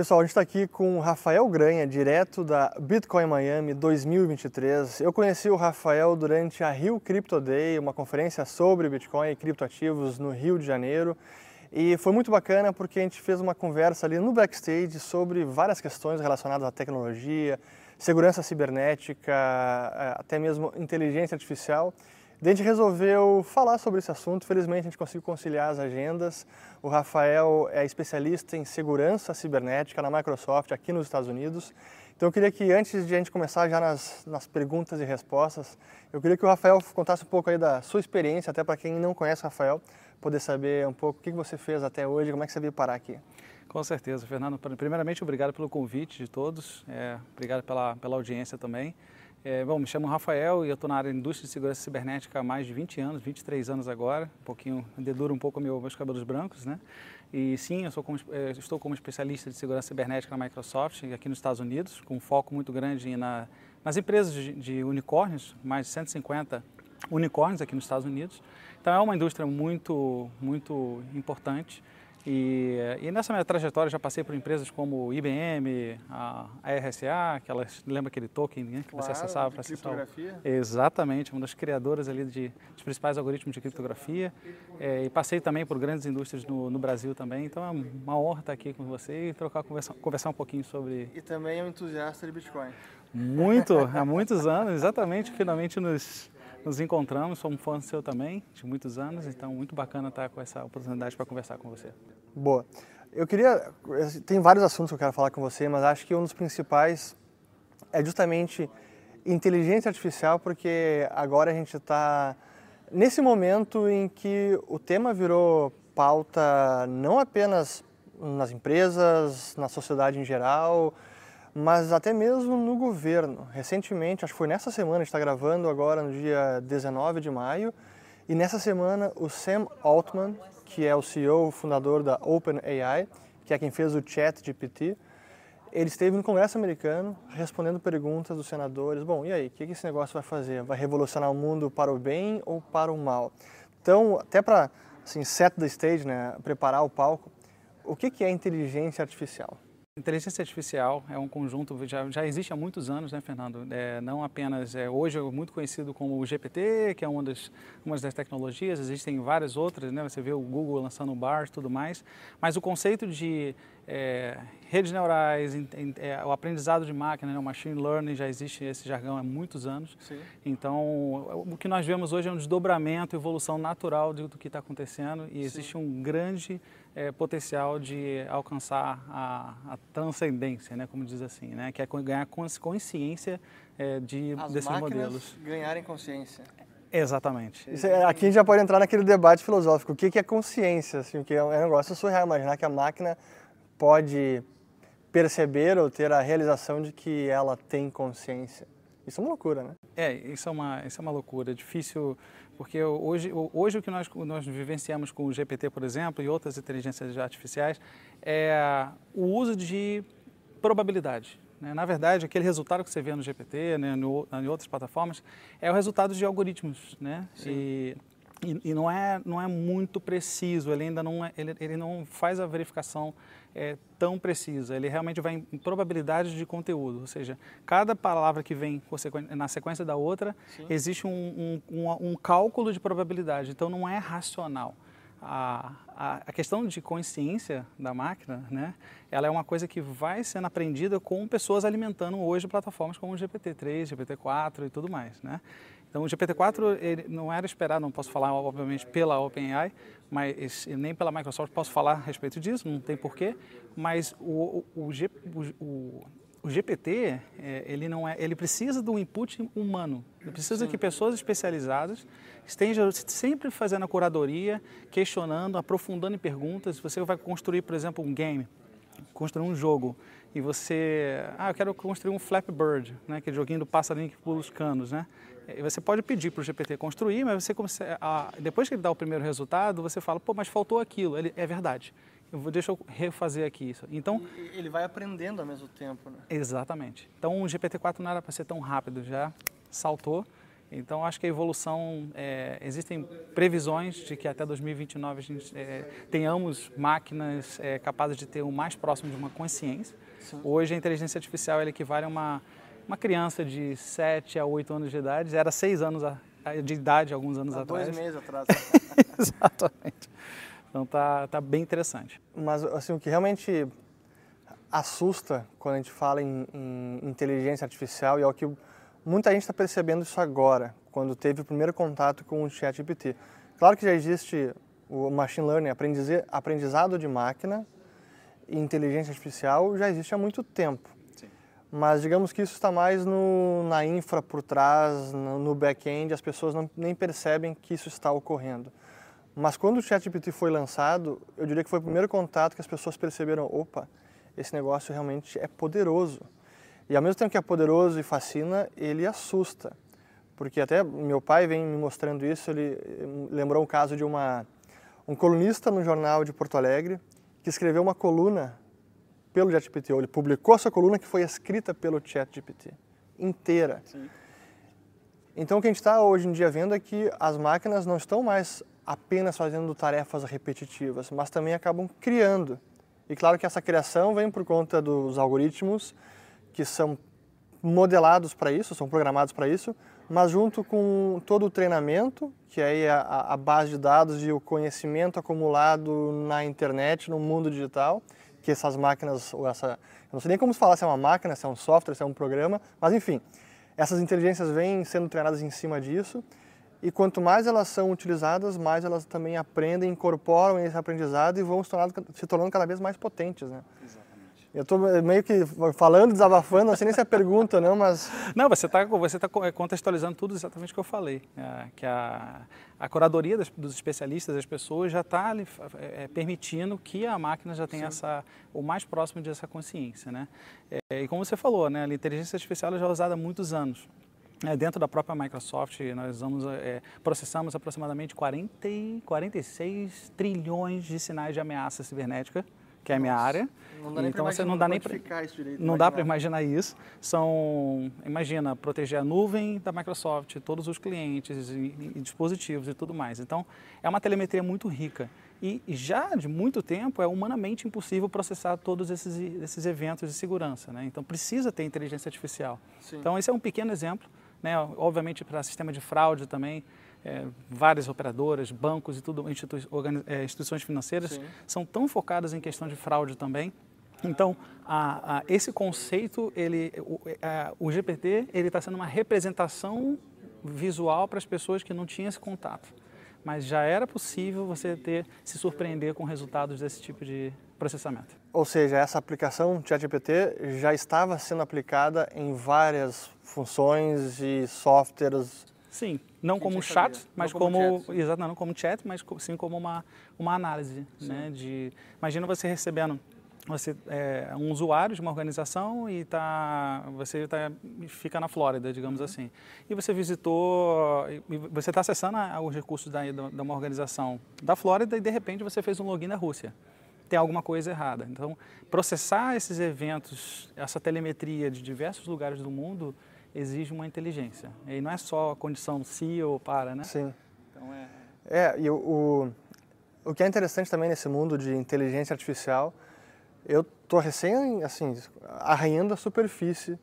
Pessoal, a gente está aqui com o Rafael Granha, direto da Bitcoin Miami 2023. Eu conheci o Rafael durante a Rio Crypto Day, uma conferência sobre Bitcoin e criptoativos no Rio de Janeiro. E foi muito bacana porque a gente fez uma conversa ali no backstage sobre várias questões relacionadas à tecnologia, segurança cibernética, eh, até mesmo inteligência artificial. A gente resolveu falar sobre esse assunto. Felizmente a gente conseguiu conciliar as agendas. O Rafael é especialista em segurança cibernética na Microsoft aqui nos Estados Unidos. Então eu queria que antes de a gente começar já nas, nas perguntas e respostas, eu queria que o Rafael contasse um pouco aí da sua experiência, até para quem não conhece o Rafael, poder saber um pouco o que você fez até hoje, como é que você veio parar aqui. Com certeza, Fernando. Primeiramente, obrigado pelo convite de todos, é, obrigado pela, pela audiência também. É, bom, me chamo Rafael e eu estou na área de indústria de segurança cibernética há mais de 20 anos, 23 anos agora, um pouquinho, dedura um pouco meu, meus cabelos brancos, né? E sim, eu como, é, estou como especialista de segurança cibernética na Microsoft, aqui nos Estados Unidos, com um foco muito grande na, nas empresas de, de unicórnios, mais de 150 unicórnios aqui nos Estados Unidos. Então é uma indústria muito, muito importante. E, e, nessa minha trajetória já passei por empresas como IBM, a, a RSA, que elas lembra aquele token né, que claro, você acessava para acessar. Criptografia. Exatamente, uma das criadoras ali de, dos principais algoritmos de criptografia. É, e passei também por grandes indústrias no, no, Brasil também. Então é uma honra estar aqui com você e trocar conversar, conversar um pouquinho sobre. E também é um entusiasta de Bitcoin. Muito, há muitos anos, exatamente, finalmente nos nos encontramos, sou um fã seu também, de muitos anos, então muito bacana estar com essa oportunidade para conversar com você. Boa. Eu queria, tem vários assuntos que eu quero falar com você, mas acho que um dos principais é justamente inteligência artificial, porque agora a gente está nesse momento em que o tema virou pauta não apenas nas empresas, na sociedade em geral, mas até mesmo no governo. Recentemente, acho que foi nessa semana, está gravando agora no dia 19 de maio, e nessa semana o Sam Altman, que é o CEO, fundador da OpenAI, que é quem fez o Chat GPT, ele esteve no Congresso americano respondendo perguntas dos senadores. Bom, e aí, o que esse negócio vai fazer? Vai revolucionar o mundo para o bem ou para o mal? Então, até para assim, set the stage, né, preparar o palco, o que é inteligência artificial? Inteligência artificial é um conjunto, já, já existe há muitos anos, né, Fernando? É, não apenas, é, hoje é muito conhecido como o GPT, que é uma das, uma das tecnologias, existem várias outras, né? Você vê o Google lançando o BAR e tudo mais, mas o conceito de é, redes neurais, é, o aprendizado de máquina, né, o machine learning, já existe esse jargão há muitos anos. Sim. Então, o que nós vemos hoje é um desdobramento, evolução natural do que está acontecendo e existe Sim. um grande é, potencial de alcançar a, a, transcendência, né, como diz assim, né, que é ganhar consciência é, de, As desses modelos. ganharem consciência. Exatamente. É, aqui a gente já pode entrar naquele debate filosófico. O que é consciência? Assim, que é um negócio surreal imaginar que a máquina pode perceber ou ter a realização de que ela tem consciência. Isso é uma loucura, né? É, isso é uma, isso é uma loucura. É difícil, porque hoje, hoje o que nós, nós vivenciamos com o GPT, por exemplo, e outras inteligências artificiais, é o uso de probabilidade. Né? Na verdade, aquele resultado que você vê no GPT, né, no, em outras plataformas, é o resultado de algoritmos. Né? Sim. E, e, e, não, é, não é muito preciso, ele ainda não, é, ele, ele não faz a verificação é, tão precisa, ele realmente vai em probabilidade de conteúdo, ou seja, cada palavra que vem na sequência da outra, Sim. existe um, um, um, um, cálculo de probabilidade, então não é racional. A, a, a, questão de consciência da máquina, né, ela é uma coisa que vai sendo aprendida com pessoas alimentando hoje plataformas como o GPT-3, GPT-4 e tudo mais, né? Então o GPT-4 ele não era esperado, não posso falar obviamente pela OpenAI, mas nem pela Microsoft posso falar a respeito disso, não tem porquê, mas o, o, o, o, o GPT é, ele não é, ele precisa do input humano, ele precisa Sim. que pessoas especializadas estejam sempre fazendo a curadoria, questionando, aprofundando em perguntas. Você vai construir, por exemplo, um game, construir um jogo e você, ah, eu quero construir um Flappy Bird, né, aquele joguinho do passarinho que pula os canos, né? Você pode pedir para o GPT construir, mas você a, depois que ele dá o primeiro resultado, você fala, pô, mas faltou aquilo. Ele é verdade. Eu vou, deixa eu refazer aqui isso. Então ele vai aprendendo ao mesmo tempo, né? Exatamente. Então o GPT-4 não era para ser tão rápido, já saltou Então, acho que a evolução, é, existem previsões de que até 2029 a gente é, tenhamos máquinas é, capazes de ter o mais próximo de uma consciência. Sim. Hoje, a inteligência artificial equivale a uma, uma criança de 7 a 8 anos de idade, era 6 anos de idade alguns anos Há atrás. dois meses atrás. Exatamente. Então, tá, tá bem interessante. Mas, assim, o que realmente assusta quando a gente fala em, em inteligência artificial e é o que muita gente está percebendo isso agora, quando teve o primeiro contato com o ChatGPT. Claro que já existe o machine learning, aprendizado de máquina e inteligência artificial já existe há muito tempo. Mas digamos que isso está mais no, na infra por trás, no, no back-end, as pessoas não, nem percebem que isso está ocorrendo. Mas quando o ChatGPT foi lançado, eu diria que foi o primeiro contato que as pessoas perceberam, opa, esse negócio realmente é poderoso. E ao mesmo tempo que é poderoso e fascina, ele assusta. Porque até meu pai vem me mostrando isso, ele lembrou um caso de uma, um colunista no jornal de Porto Alegre que escreveu uma coluna pelo ChatGPT, ele publicou essa coluna que foi escrita pelo ChatGPT, inteira. Sim. Então o que a gente está hoje em dia vendo é que as máquinas não estão mais apenas fazendo tarefas repetitivas, mas também acabam criando. E claro que essa criação vem por conta dos algoritmos que são modelados para isso, são programados para isso, mas junto com todo o treinamento, que é a, a, base de dados e o conhecimento acumulado na internet, no mundo digital, que essas máquinas, ou essa, eu não sei nem como se falar se é uma máquina, se é um software, se é um programa, mas enfim, essas inteligências vêm sendo treinadas em cima disso, e quanto mais elas são utilizadas, mais elas também aprendem, incorporam esse aprendizado e vão se tornando, se tornando cada vez mais potentes, né? Exato. Eu estou meio que falando, desabafando, não sei nem se é pergunta, não, mas... Não, você está você tá contextualizando tudo exatamente o que eu falei. É, que a, a curadoria das, dos especialistas, das pessoas, já está é, permitindo que a máquina já tenha essa, o mais próximo dessa consciência. Né? É, e como você falou, né, a inteligência artificial já é usada há muitos anos. É, dentro da própria Microsoft, nós vamos, é, processamos aproximadamente 40, 46 trilhões de sinais de ameaça cibernética que é a minha área. Não dá então você não dá nem para não dá para imaginar isso. São, imagina, proteger a nuvem da Microsoft, todos os clientes e, e, dispositivos e tudo mais. Então é uma telemetria muito rica e já de muito tempo é humanamente impossível processar todos esses, esses eventos de segurança. Né? Então precisa ter inteligência artificial. Sim. Então esse é um pequeno exemplo. Né? Obviamente para sistema de fraude também é, várias operadoras, bancos e tudo, institui é, instituições financeiras Sim. são tão focadas em questão de fraude também. Então, a, a, esse conceito, ele, o, a, o GPT, ele está sendo uma representação visual para as pessoas que não tinham esse contato. Mas já era possível você ter se surpreender com resultados desse tipo de processamento. Ou seja, essa aplicação ChatGPT já estava sendo aplicada em várias funções e softwares Sim, não como chat, sabia. mas não como, como chat, exato, não como chat, mas sim como uma, uma análise, né? De imagina você recebendo você é um usuário de uma organização e tá, você tá, fica na Flórida, digamos uhum. assim. E você visitou, e você está acessando os recursos da, da uma organização da Flórida e de repente você fez um login da Rússia. Tem alguma coisa errada. Então, processar esses eventos, essa telemetria de diversos lugares do mundo, exige uma inteligência. E não é só a condição se ou para, né? Sim. Então é... É, e o, o, o que é interessante também nesse mundo de inteligência artificial, eu tô recém, assim, arranhando a superfície,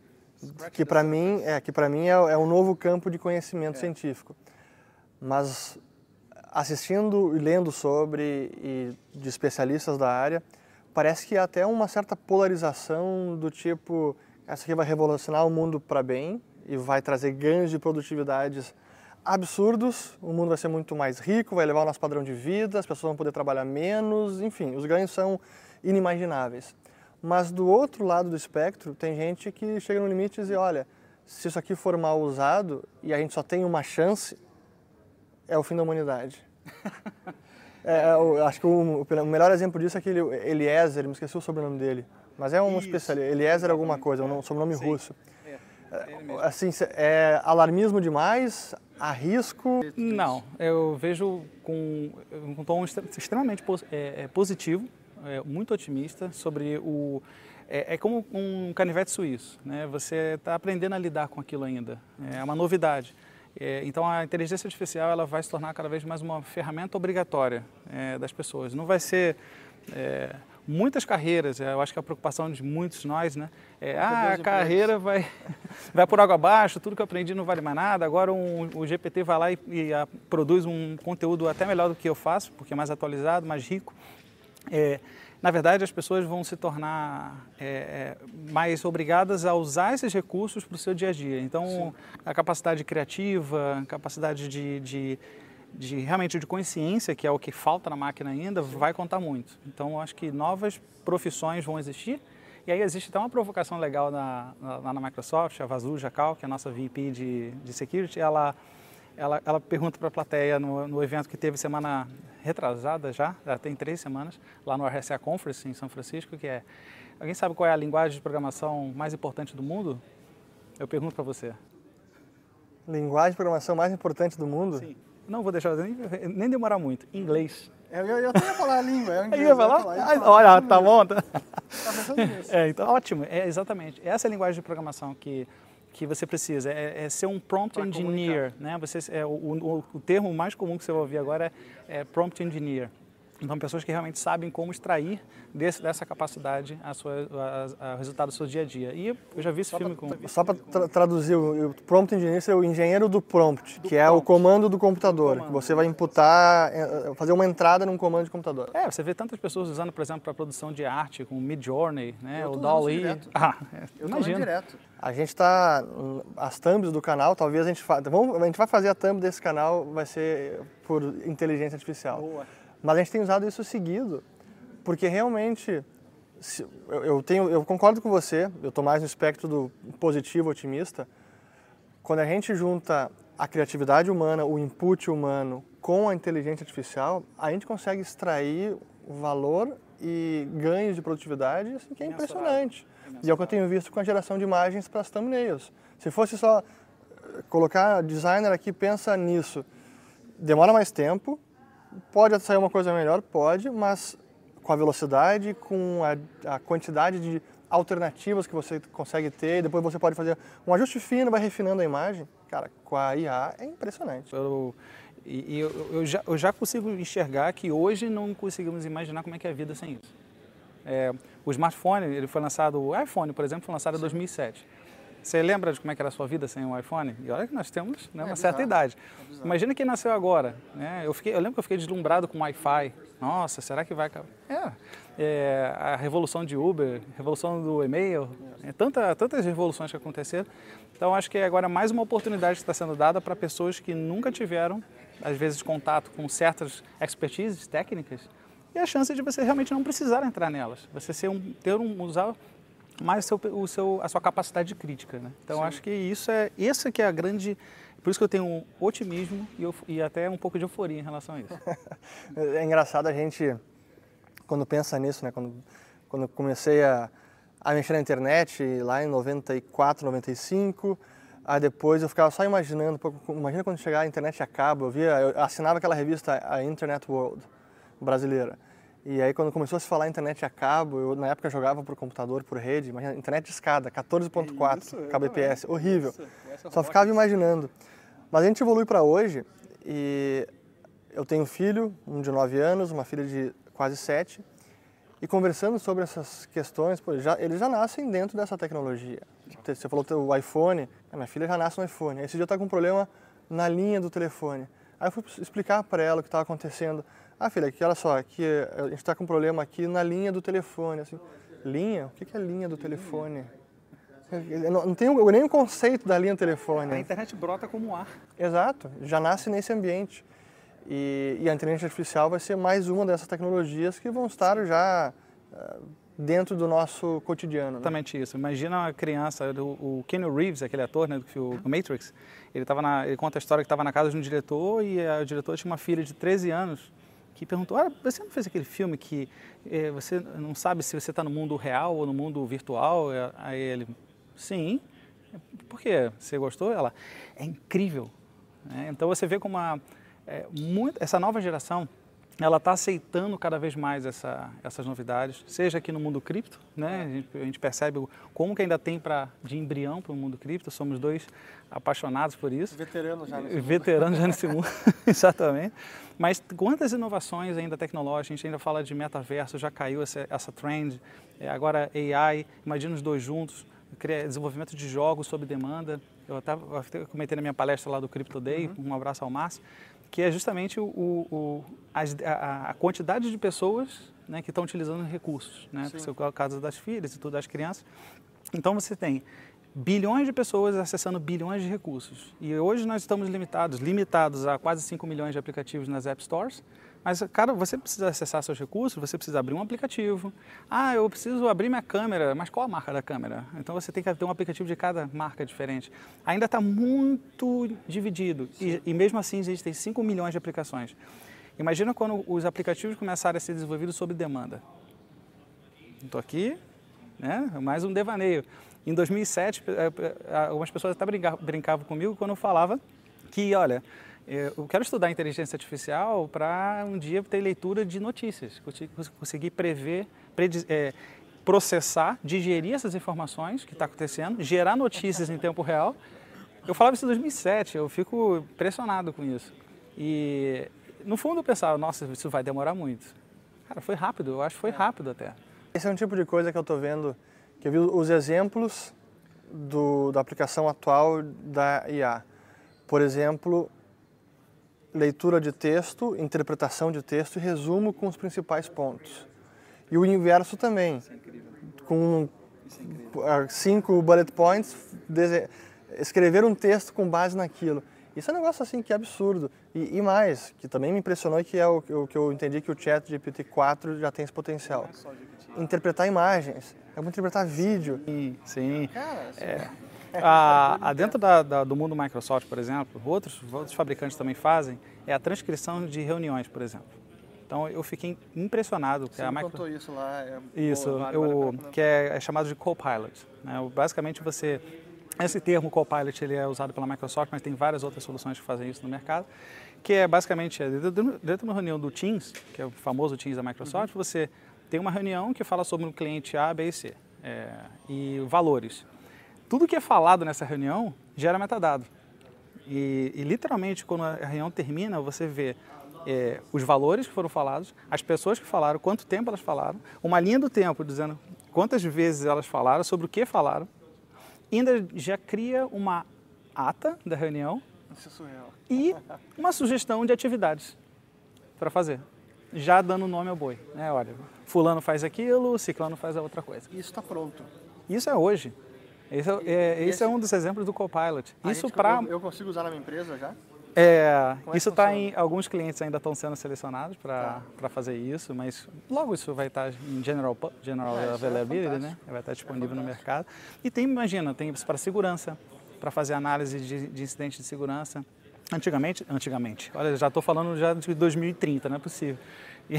que para mim, é, que para mim é, é, um novo campo de conhecimento é. científico. Mas assistindo e lendo sobre e de especialistas da área, parece que há até uma certa polarização do tipo essa aqui vai revolucionar o mundo para bem e vai trazer ganhos de produtividades absurdos. O mundo vai ser muito mais rico, vai elevar o nosso padrão de vida, as pessoas vão poder trabalhar menos, enfim, os ganhos são inimagináveis. Mas do outro lado do espectro, tem gente que chega no limite e diz: olha, se isso aqui for mal usado e a gente só tem uma chance, é o fim da humanidade. é, eu acho que o, o, melhor exemplo disso é aquele Eliezer, me esqueci o sobrenome dele mas é um especialista. Eliezer alguma coisa, um sobrenome Sim. russo. É, é assim, é alarmismo demais? Arrisco? Não, eu vejo com um tom extremamente é, é, positivo, é, muito otimista sobre o. É, é, como um canivete suíço, né? Você está aprendendo a lidar com aquilo ainda. É uma novidade. É, então a inteligência artificial ela vai se tornar cada vez mais uma ferramenta obrigatória é, das pessoas. Não vai ser é, muitas carreiras, eu acho que a preocupação de muitos nós, né? É, ah, a carreira vai, vai por água abaixo, tudo que eu aprendi não vale mais nada, agora um, o GPT vai lá e, e a, produz um conteúdo até melhor do que eu faço, porque é mais atualizado, mais rico. É, na verdade, as pessoas vão se tornar é, é mais obrigadas a usar esses recursos para o seu dia a dia. Então, Sim. a capacidade criativa, capacidade de, de de realmente de consciência, que é o que falta na máquina ainda, vai contar muito. Então, eu acho que novas profissões vão existir. E aí existe até uma provocação legal na, na, na Microsoft, a Vazu Jacal, que é a nossa VP de, de Security, ela, ela, ela pergunta para a plateia no, no evento que teve semana retrasada já, já tem três semanas, lá no RSA Conference em São Francisco, que é, alguém sabe qual é a linguagem de programação mais importante do mundo? Eu pergunto para você. Linguagem de programação mais importante do mundo? Sim não vou deixar nem, nem demorar muito. Inglês. Eu, eu, eu até ia falar a língua. Eu, inglês, ia falar? Eu ia falar. olha, tá bom. Tá, tá é, então, ótimo. É, exatamente. Essa é a linguagem de programação que, que você precisa. É, é ser um prompt pra engineer. Né? Você, é, o, o, o, termo mais comum que você vai ouvir agora é, é prompt engineer. Então, pessoas que realmente sabem como extrair desse, dessa capacidade a sua, a, a, o resultado do seu dia a dia. E eu já vi esse só filme pra, com... Só para tra traduzir, o, o prompt engineer é o engenheiro do prompt, do que prompt. é o comando do computador, comando. que você vai imputar, é, fazer uma entrada num comando de computador. É, você vê tantas pessoas usando, por exemplo, para produção de arte, com Midjourney, né, o DALL-E. Ah, é, eu imagino. direto. A gente está, as thumbs do canal, talvez a gente, fa... Vamos, a gente vai fazer a thumb desse canal, vai ser por inteligência artificial. Boa. Mas a gente tem usado isso seguido, porque realmente eu, eu, tenho, eu concordo com você, eu estou mais no espectro do positivo, otimista. Quando a gente junta a criatividade humana, o input humano com a inteligência artificial, a gente consegue extrair valor e ganhos de produtividade assim, que é impressionante. E é o que eu tenho visto com a geração de imagens para as thumbnails. Se fosse só eh, colocar designer aqui, pensa nisso. Demora mais tempo, Pode sair uma coisa melhor? Pode, mas com a velocidade, com a, a quantidade de alternativas que você consegue ter, depois você pode fazer um ajuste fino, vai refinando a imagem. Cara, com a IA é impressionante. Eu, e, eu, eu, já, eu já consigo enxergar que hoje não conseguimos imaginar como é que é a vida sem isso. É, o smartphone, ele foi lançado, o iPhone, por exemplo, foi lançado em 2007. Você lembra de como é era a sua vida sem o iPhone? E olha que nós temos né, uma é certa idade. É Imagina quem nasceu agora. Né? Eu, fiquei, eu lembro que eu fiquei deslumbrado com o Wi-Fi. Nossa, será que vai... É, é, a revolução de Uber, revolução do e-mail, é, tanta, tantas revoluções que aconteceram. Então, acho que agora é mais uma oportunidade que está sendo dada para pessoas que nunca tiveram, às vezes, contato com certas expertises técnicas e a chance de você realmente não precisar entrar nelas. Você ser um, ter um, usar mais o seu, o seu, a sua capacidade crítica. Né? Então, Sim. acho que isso é, essa que é a grande... Por isso que eu tenho um otimismo e, eu, e até um pouco de euforia em relação a isso. é engraçado a gente, quando pensa nisso, né? quando, quando comecei a, a mexer na internet, lá em 94, 95... Aí depois eu ficava só imaginando, imagina quando chegar a internet a cabo, eu via, eu assinava aquela revista, a Internet World, brasileira. E aí quando começou a se falar internet a cabo, eu na época jogava por computador, por rede, imagina, internet de escada, 14.4 kbps, horrível. Só ficava imaginando. Mas a gente evolui para hoje e eu tenho um filho, um de 9 anos, uma filha de quase 7, e conversando sobre essas questões, pô, já, eles já nascem dentro dessa tecnologia. Você falou o iPhone, a minha filha já nasce no iPhone. Esse dia está com um problema na linha do telefone. Aí eu fui explicar para ela o que estava acontecendo. Ah, filha, aqui, olha só, aqui, a gente está com um problema aqui na linha do telefone. Assim, linha? O que é linha do telefone? Não, não tem nem o conceito da linha do telefone. A internet brota como ar. Exato, já nasce nesse ambiente. E, e, a inteligência artificial vai ser mais uma dessas tecnologias que vão estar já uh, dentro do nosso cotidiano. Né? Exatamente isso. Imagina uma criança, o, o Keanu Reeves, aquele ator né, do Matrix, ele, tava na, ele conta a história que estava na casa de um diretor e a, o diretor tinha uma filha de 13 anos que perguntou: ah, você não fez aquele filme que eh, você não sabe se você está no mundo real ou no mundo virtual? Aí ele: sim. Por quê? Você gostou? Ela: é incrível. Né? Então você vê como uma, é, muito, essa nova geração ela está aceitando cada vez mais essa, essas novidades, seja aqui no mundo cripto, né? A gente, a gente percebe como que ainda tem para de embrião para o mundo cripto. Somos dois apaixonados por isso. Veteranos já nesse Veteranos mundo. já nesse mundo, exatamente. Mas quantas inovações ainda tecnológicas? A gente ainda fala de metaverso, já caiu essa, essa trend. É, agora AI, imagina os dois juntos, desenvolvimento de jogos sob demanda. Eu até comentei na minha palestra lá do Crypto Day, uhum. um abraço ao Márcio que é justamente o, o, a, a, quantidade de pessoas né, que estão utilizando recursos, né? Sim. É o caso das filhas e tudo, das crianças. Então você tem bilhões de pessoas acessando bilhões de recursos. E hoje nós estamos limitados, limitados a quase 5 milhões de aplicativos nas App Stores, mas, cara, você precisa acessar seus recursos, você precisa abrir um aplicativo. Ah, eu preciso abrir minha câmera, mas qual a marca da câmera? Então você tem que ter um aplicativo de cada marca diferente. Ainda está muito dividido e, e, mesmo assim existem 5 milhões de aplicações. Imagina quando os aplicativos começarem a ser desenvolvidos sob demanda. Estou aqui, né? mais um devaneio. Em 2007, eh, eh, algumas pessoas até brincavam comigo quando eu falava que, olha, eu quero estudar inteligência artificial para um dia ter leitura de notícias, conseguir prever, é, processar, digerir essas informações que está acontecendo, gerar notícias em tempo real. Eu falava isso em 2007, eu fico impressionado com isso. E no fundo eu pensava, nossa, isso vai demorar muito. Cara, foi rápido, eu acho que foi rápido até. Esse é um tipo de coisa que eu estou vendo, que eu vi os exemplos do, da aplicação atual da IA. Por exemplo, leitura de texto, interpretação de texto e resumo com os principais pontos. E o inverso também, com cinco bullet points, escrever um texto com base naquilo. Isso é um negócio assim que é absurdo. E, e mais, que também me impressionou e que é o, o, que eu entendi que o chat GPT-4 já tem esse potencial. Interpretar imagens, é interpretar vídeo. Sim, sim. Cara, assim, é a, a dentro da, da, do mundo Microsoft, por exemplo, outros, outros fabricantes também fazem, é a transcrição de reuniões, por exemplo. Então eu fiquei impressionado. Você a micro... contou isso lá. É isso, boa, eu, que é, é, chamado de Copilot. Né? Basicamente você, esse termo Copilot ele é usado pela Microsoft, mas tem várias outras soluções que fazem isso no mercado, que é basicamente é, dentro, dentro de uma reunião do Teams, que é o famoso Teams da Microsoft, uhum. você tem uma reunião que fala sobre um cliente A, B e C é, e valores tudo que é falado nessa reunião gera metadado. E, e literalmente, quando a reunião termina, você vê é, os valores que foram falados, as pessoas que falaram, quanto tempo elas falaram, uma linha do tempo dizendo quantas vezes elas falaram, sobre o que falaram. E ainda já cria uma ata da reunião e uma sugestão de atividades para fazer, já dando nome ao boi. Né? Olha, fulano faz aquilo, ciclano faz a outra coisa. Isso está pronto. Isso é hoje. Esse, é, é esse, é um dos exemplos do Copilot. Ah, isso para eu, eu, consigo usar na minha empresa já? É, é isso está em alguns clientes ainda estão sendo selecionados para tá. fazer isso, mas logo isso vai estar tá em general general é, availability, é né? Vai estar tá disponível no mercado. E tem, imagina, tem para segurança, para fazer análise de, de incidentes de segurança. Antigamente, antigamente, olha, já estou falando já de 2030, não é possível. E,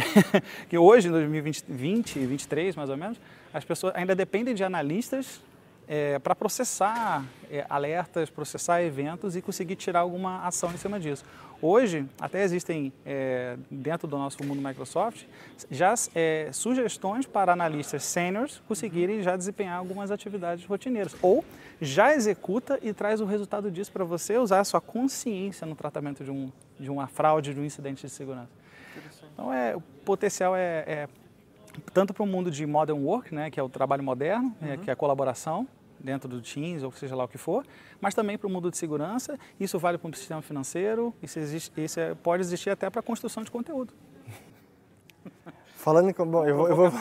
que hoje, em 2020, 2023 mais ou menos, as pessoas ainda dependem de analistas é, para processar é, alertas, processar eventos e conseguir tirar alguma ação em cima disso. Hoje, até existem, é, dentro do nosso mundo Microsoft, já é, sugestões para analistas seniors conseguirem já desempenhar algumas atividades rotineiras. Ou já executa e traz o resultado disso para você usar a sua consciência no tratamento de, um, de uma fraude, de um incidente de segurança. Então, é, o potencial é, é tanto para o mundo de modern work, né, que é o trabalho moderno, né, uhum. que é a colaboração, dentro do Teams ou seja lá o que for, mas também para o mundo de segurança. Isso vale para o sistema financeiro, isso, existe, isso é, pode existir até para a construção de conteúdo. Falando em. Bom, eu vou. Eu vou...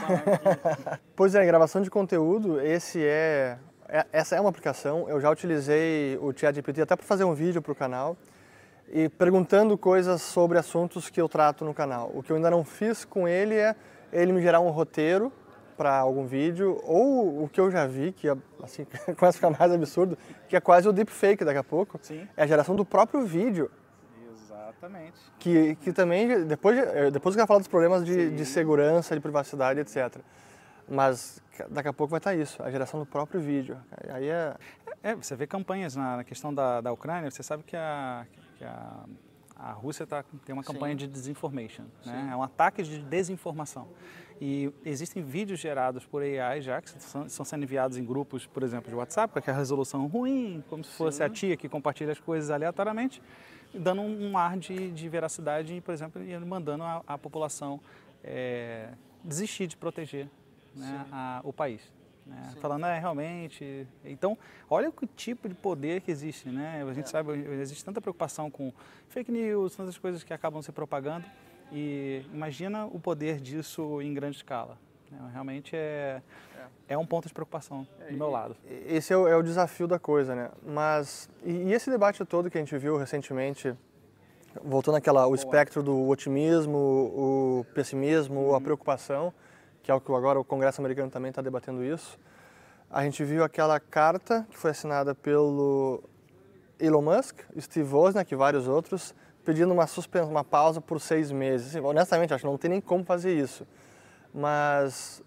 pois é, gravação de conteúdo, esse é, é. Essa é uma aplicação. Eu já utilizei o ChatGPT até para fazer um vídeo para o canal e perguntando coisas sobre assuntos que eu trato no canal. O que eu ainda não fiz com ele é ele me gerar um roteiro para algum vídeo, ou o que eu já vi, que é, assim, começa a ficar mais absurdo, que é quase o deepfake daqui a pouco, Sim. é a geração do próprio vídeo. Exatamente. Que, que também, depois, de, depois eu quero falar dos problemas de, de segurança, de privacidade, etc. Mas daqui a pouco vai estar isso, a geração do próprio vídeo. Aí é... É, você vê campanhas na, na questão da, da Ucrânia, você sabe que a, que a a Rússia tá, tem uma campanha Sim. de disinformation, né? é um ataque de desinformação. E existem vídeos gerados por AI já, que são, são sendo enviados em grupos, por exemplo, de WhatsApp, com aquela resolução ruim, como se fosse Sim. a tia que compartilha as coisas aleatoriamente, dando um, ar de, de veracidade e, por exemplo, mandando a, a população é, desistir de proteger né, a, o país. Né? Falando, é, realmente. Então, olha que tipo de poder que existe, né? A gente é. sabe, existe tanta preocupação com fake news, tantas coisas que acabam se propagando. E imagina o poder disso em grande escala. Né? Realmente é, é, é um ponto de preocupação do meu lado. Esse é o, é o desafio da coisa, né? Mas, e, e, esse debate todo que a gente viu recentemente, voltando àquela, o espectro do otimismo, o pessimismo, uhum. a preocupação, que é o que agora o Congresso americano também está debatendo isso. A gente viu aquela carta que foi assinada pelo Elon Musk, Steve Wozniak e vários outros, pedindo uma suspensão, uma pausa por seis meses. Assim, honestamente, acho que não tem nem como fazer isso. Mas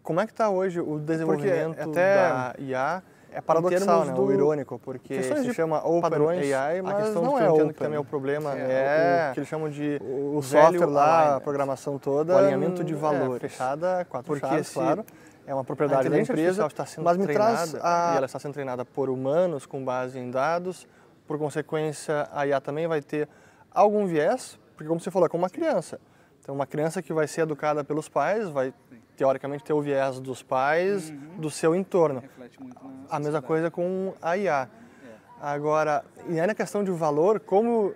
como é que está hoje o desenvolvimento até da IA? É paradoxal, né? Do... o irônico, porque se chama Open AI, mas não é Open. que também é o problema, é, é o que eles chamam de o, software lá, a programação toda, o alinhamento de valores. É, fechada, quatro porque chaves, claro. É uma propriedade da empresa, está sendo mas me traz a... e ela está sendo treinada por humanos com base em dados. Por consequência, a IA também vai ter algum viés, porque como você falou, é como uma criança. Então, uma criança que vai ser educada pelos pais vai teoricamente ter o viés dos pais, uhum. do seu entorno. a mesma coisa com a IA. É. Agora, e aí na questão de valor, como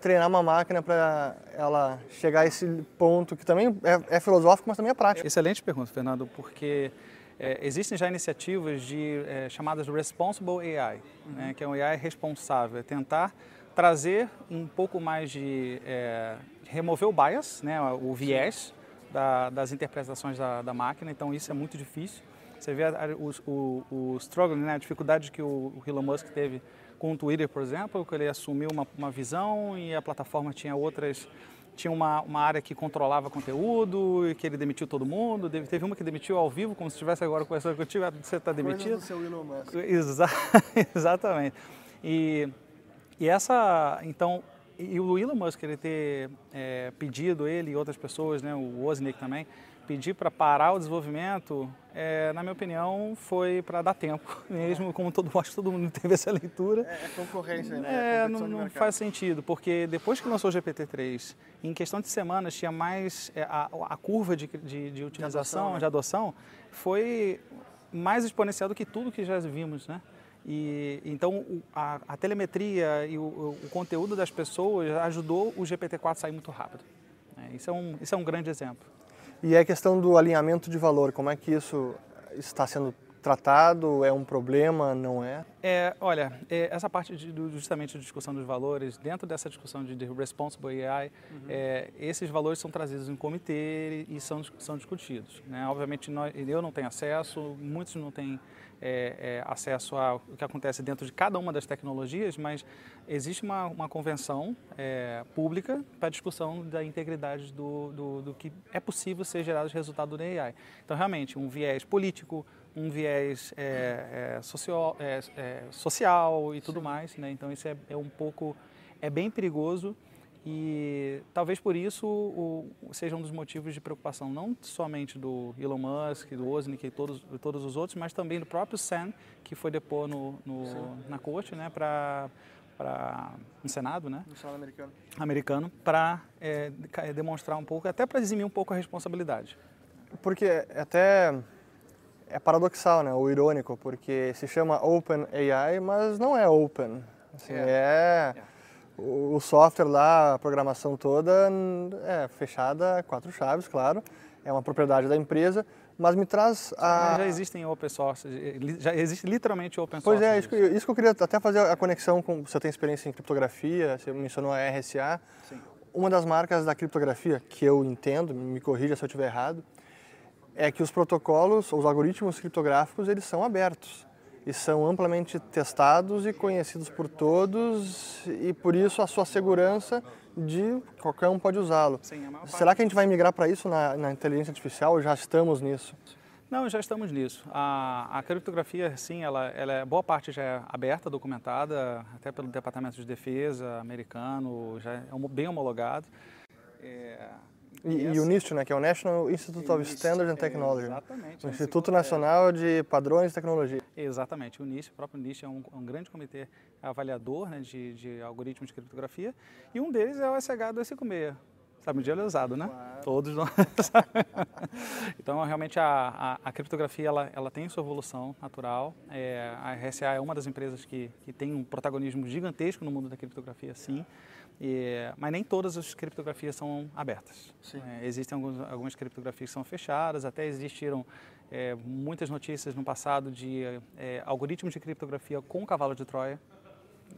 treinar uma máquina para ela chegar a esse ponto que também é, é, filosófico, mas também é prático? Excelente pergunta, Fernando, porque é, existem já iniciativas de é, chamadas Responsible AI, uhum. né, que é um AI responsável, é tentar trazer um pouco mais de é, remover o bias, né, o viés da, das interpretações da, da, máquina, então isso é muito difícil. Você vê a, o, o, o struggle, né, a dificuldade que o, o Elon Musk teve com o Twitter, por exemplo, que ele assumiu uma, uma visão e a plataforma tinha outras tinha uma, uma área que controlava conteúdo e que ele demitiu todo mundo. Teve uma que demitiu ao vivo, como se estivesse agora conversando contigo, você está demitido. do seu Elon Musk. Exa exatamente. E, e essa, então, e o Elon Musk ele ter é, pedido ele e outras pessoas, né, o Wozniak também, pedir para parar o desenvolvimento, é, na minha opinião, foi para dar tempo mesmo, como todo, acho que todo mundo teve essa leitura. É, é concorrência, né? É, não, não faz sentido, porque depois que lançou o GPT-3, em questão de semanas, tinha mais, é, a, a curva de, de, de utilização, de adoção, né? de adoção, foi mais exponencial do que tudo que já vimos, né? E, então, a, a telemetria e o, o, conteúdo das pessoas ajudou o GPT-4 a sair muito rápido. É, isso, é um, isso é um grande exemplo. E a questão do alinhamento de valor, como é que isso está sendo tratado? É um problema? Não é? É, olha, é, essa parte de, justamente de discussão dos valores, dentro dessa discussão de, de Responsible AI, uhum. é, esses valores são trazidos em comitê e são, são discutidos. Né? Obviamente, nós, eu não tenho acesso, muitos não têm é, é, acesso ao que acontece dentro de cada uma das tecnologias, mas existe uma, uma convenção é, pública para discussão da integridade do, do, do, que é possível ser gerado de resultado do AI. Então, realmente, um viés político, um viés é, é, social, é, social e tudo mais. Né? Então isso é, é, um pouco, é bem perigoso e talvez por isso o, seja um dos motivos de preocupação não somente do Elon Musk, do Wozniak e todos, todos os outros, mas também do próprio Sam, que foi depor no, no na corte, né, para para no Senado, né? No Senado americano. Americano, para é, demonstrar um pouco, até para eximir um pouco a responsabilidade. Porque até é paradoxal, né? O irônico, porque se chama Open AI, mas não é open. Assim, é. é o software lá, a programação toda é fechada, quatro chaves, claro. É uma propriedade da empresa, mas me traz a... Já existem open source, já existe literalmente open source. Pois é, isso que, isso que eu queria até fazer a conexão com... Você tem experiência em criptografia, você mencionou a RSA. Sim. Uma das marcas da criptografia, que eu entendo, me corrija se eu estiver errado, é que os protocolos, os algoritmos criptográficos, eles são abertos e são amplamente testados e conhecidos por todos e por isso a sua segurança de qualquer um pode usá-lo. Será que a gente vai migrar para isso na, na, inteligência artificial? Já estamos nisso? Não, já estamos nisso. A, a criptografia, sim, ela, ela é, boa parte já é aberta, documentada, até pelo Departamento de Defesa americano, já é bem homologado. É, e, e, e, o NIST, né, que é o National Institute of Standards and Technology. Exatamente. O Instituto Nacional de Padrões de Tecnologia. Exatamente. O NIST, o próprio NIST é um, um grande comitê avaliador né, de, de, algoritmos de criptografia e um deles é o SH256. Sabe, um dia é usado, né? Claro. Todos nós. então, realmente, a, a, a, criptografia ela, ela tem sua evolução natural. É, a RSA é uma das empresas que, que tem um protagonismo gigantesco no mundo da criptografia, sim. E, mas nem todas as criptografias são abertas. É, existem alguns, algumas criptografias que são fechadas, até existiram é, muitas notícias no passado de é, algoritmos de criptografia com cavalo de Troia.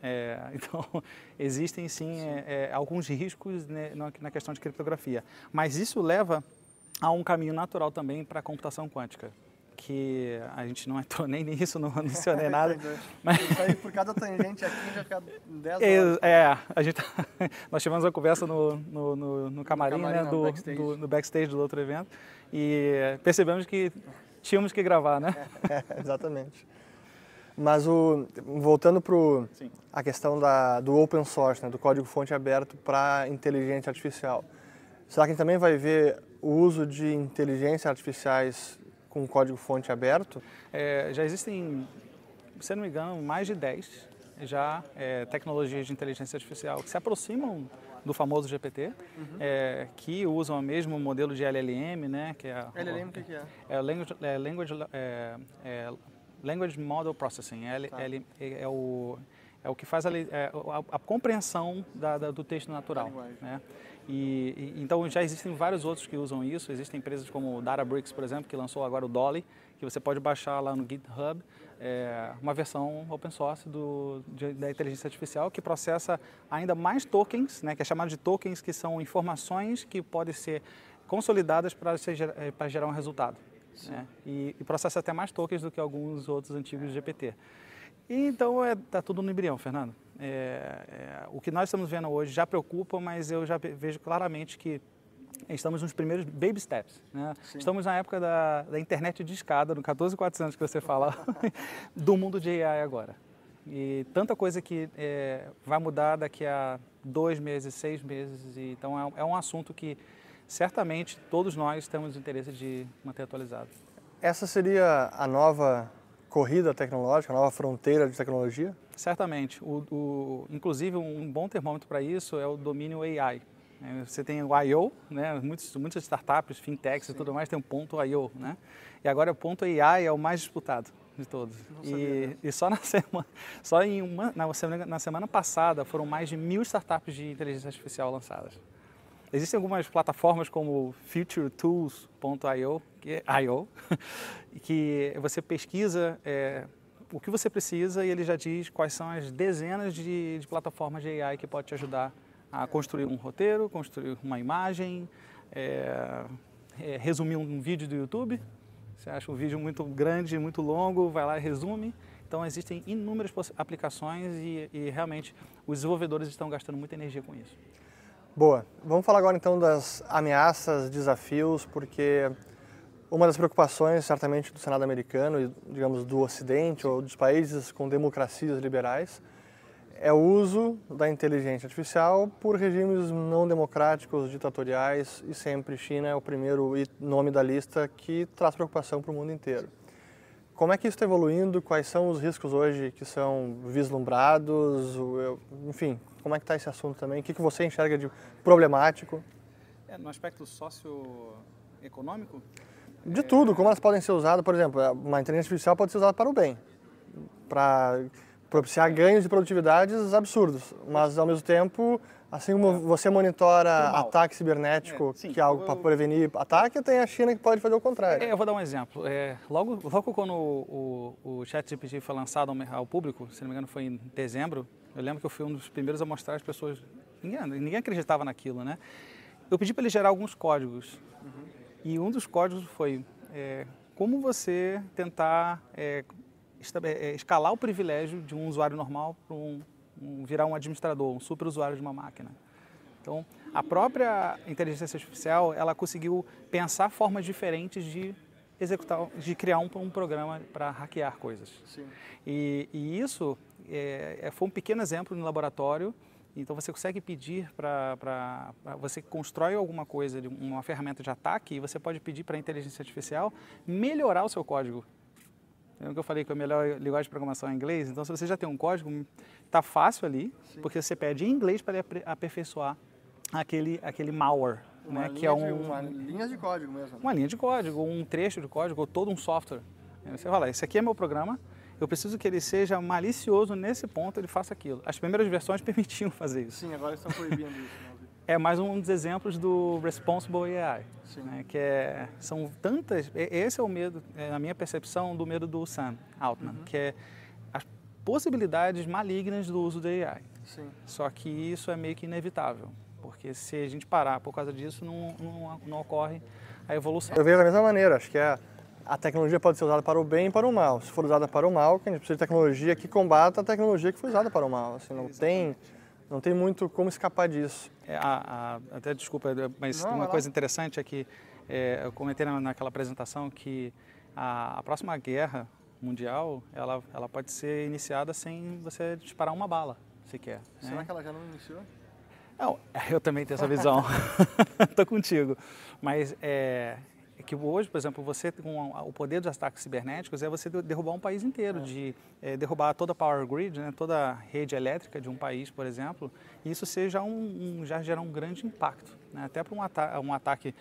É, então, existem sim, sim. É, é, alguns riscos né, na questão de criptografia, mas isso leva a um caminho natural também para a computação quântica que a gente não entrou nem nisso, não mencionei nada. mas... Isso aí por cada tangente aqui já fica 10 horas. É, a gente, nós tivemos uma conversa no, no, no, no camarim, no camarim né, do, backstage. Do, no backstage do outro evento e percebemos que tínhamos que gravar, né? É, exatamente. Mas o, voltando para a questão da, do open source, né, do código fonte aberto para inteligência artificial, será que a gente também vai ver o uso de inteligências artificiais com código fonte aberto? É, já existem, se não me engano, mais de 10 já é, tecnologias de inteligência artificial que se aproximam do famoso GPT, uhum. é, que usam o mesmo modelo de LLM, né? Que é, LLM o que, que é? É Language, é, language, é, é, language Model Processing. É, tá. é, o, é o que faz a, a, a compreensão da, da, do texto natural. Né? E, e, então já existem vários outros que usam isso. Existem empresas como o Databricks, por exemplo, que lançou agora o Dolly, que você pode baixar lá no GitHub é, uma versão open source do, de, da inteligência artificial que processa ainda mais tokens, né, que é chamado de tokens, que são informações que podem ser consolidadas para, ser, é, para gerar um resultado. Né? E, e, processa até mais tokens do que alguns outros antigos GPT. E, então está é, tá tudo no embrião, Fernando. É, é, o que nós estamos vendo hoje já preocupa, mas eu já vejo claramente que estamos nos primeiros baby steps. Né? Estamos na época da, da, internet de escada, no 14400 que você fala, do mundo de AI agora. E tanta coisa que é, vai mudar daqui a dois meses, seis meses. E, então é, é um assunto que certamente todos nós temos interesse de manter atualizado. Essa seria a nova corrida tecnológica, nova fronteira de tecnologia? Certamente. O, o, inclusive, um bom termômetro para isso é o domínio AI. É, você tem o I.O., né? Muitos, muitas startups, fintechs Sim. e tudo mais tem um ponto I.O., né? E agora o ponto AI é o mais disputado de todos. E, e, só na semana, só em uma, na semana, na semana passada foram mais de mil startups de inteligência artificial lançadas. Existem algumas plataformas como futuretools.io, que é que você pesquisa é, o que você precisa e ele já diz quais são as dezenas de, de plataformas de AI que pode te ajudar a construir um roteiro, construir uma imagem, é, é, resumir um vídeo do YouTube. Você acha um vídeo muito grande, muito longo, vai lá e resume. Então existem inúmeras aplicações e, e realmente os desenvolvedores estão gastando muita energia com isso. Boa. Vamos falar agora então das ameaças, desafios, porque uma das preocupações, certamente, do Senado americano e, digamos, do Ocidente ou dos países com democracias liberais é o uso da inteligência artificial por regimes não democráticos, ditatoriais e sempre China é o primeiro nome da lista que traz preocupação para o mundo inteiro. Como é que isso está evoluindo? Quais são os riscos hoje que são vislumbrados? Enfim, como é que está esse assunto também? O que, que você enxerga de problemático? É, no aspecto socioeconômico? De é... tudo, como elas podem ser usadas, por exemplo, uma inteligência artificial pode ser usada para o bem, para propiciar ganhos de produtividades absurdos, mas ao mesmo tempo, assim como é. você monitora ataque cibernético, é, sim, que é algo para prevenir ataque, tem a China que pode fazer o contrário. É, eu vou dar um exemplo. É, logo, logo quando o, o, o ChatGPT foi lançado ao, ao, público, se não me engano foi em dezembro, eu lembro que eu fui um dos primeiros a mostrar às pessoas, ninguém, ninguém acreditava naquilo, né? Eu pedi para ele gerar alguns códigos uhum. e um dos códigos foi é, como você tentar é, é, escalar o privilégio de um usuário normal para um, um, virar um administrador, um super usuário de uma máquina. Então, a própria inteligência artificial, ela conseguiu pensar formas diferentes de executar, de criar um, um programa para hackear coisas. Sim. E, e isso é, é, foi um pequeno exemplo no laboratório. Então você consegue pedir para. Você constrói alguma coisa, uma ferramenta de ataque, e você pode pedir para a inteligência artificial melhorar o seu código. Lembra que eu falei que a melhor linguagem de programação é inglês? Então, se você já tem um código, está fácil ali, Sim. porque você pede em inglês para aperfeiçoar aquele, aquele malware. Uma, né, que é um, de, uma linha de código mesmo. Né? Uma linha de código, um trecho de código, ou todo um software. Você fala, esse aqui é meu programa, eu preciso que ele seja malicioso nesse ponto, ele faça aquilo. As primeiras versões permitiam fazer isso. Sim, agora estão proibindo isso. Né? É mais um dos exemplos do Responsible AI, né, que é, são tantas, esse é o medo, é, na minha percepção, do medo do Sam Altman, uhum. que é as possibilidades malignas do uso da AI. Sim. Só que isso é meio que inevitável, porque se a gente parar por causa disso, não, não, não ocorre a evolução. Eu vejo da mesma maneira, acho que é a tecnologia pode ser usada para o bem e para o mal. Se for usada para o mal, a gente precisa de tecnologia que combata a tecnologia que foi usada para o mal. Assim, não tem não tem muito como escapar disso. É, a, a, até desculpa, mas não, uma coisa interessante é que é, eu comentei na, naquela apresentação que a, a, próxima guerra mundial ela, ela pode ser iniciada sem você disparar uma bala sequer. Será né? que ela já não iniciou? Não, eu também tenho essa visão. Estou contigo. Mas é, é que hoje, por exemplo, você com o poder dos ataques cibernéticos é você derrubar um país inteiro, é. de é, derrubar toda a power grid, né, toda a rede elétrica de um país, por exemplo, e isso seja um, um já gera um grande impacto, né, até para um, ata um ataque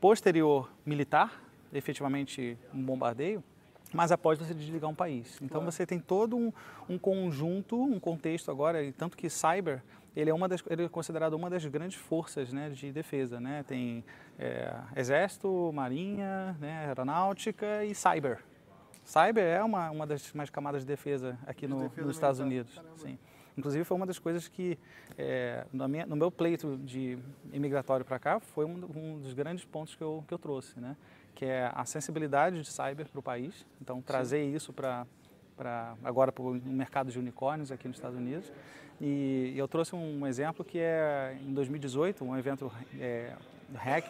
posterior militar, efetivamente um bombardeio, mas após você desligar um país. Então claro. você tem todo um, um conjunto, um contexto agora, e tanto que cyber ele é uma das, ele é considerado uma das grandes forças né, de defesa, né? Tem é, exército, marinha, né, aeronáutica e cyber. Cyber é uma, uma das mais camadas de defesa aqui no, defesa nos Estados Unidos. Sim. Inclusive foi uma das coisas que é, no, minha, no meu pleito de imigratório para cá foi um, um, dos grandes pontos que eu, que eu trouxe, né? Que é a sensibilidade de cyber para o país. Então trazer Sim. isso para agora para o mercado de unicórnios aqui nos Estados Unidos. E eu trouxe um exemplo que é em 2018, um evento é,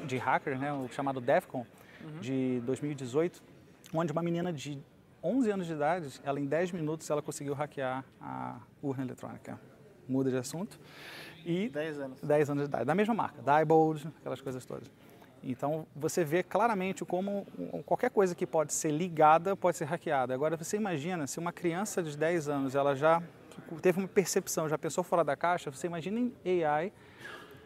de hacker, né, o chamado DEFCON, uhum. de 2018, onde uma menina de 11 anos de idade, ela em 10 minutos ela conseguiu hackear a urna eletrônica. Muda de assunto. E 10 anos. 10 anos de idade, da mesma marca, Diebold, aquelas coisas todas. Então você vê claramente como qualquer coisa que pode ser ligada pode ser hackeada. Agora você imagina se uma criança de 10 anos ela já teve uma percepção, já pensou fora da caixa, você imagina em AI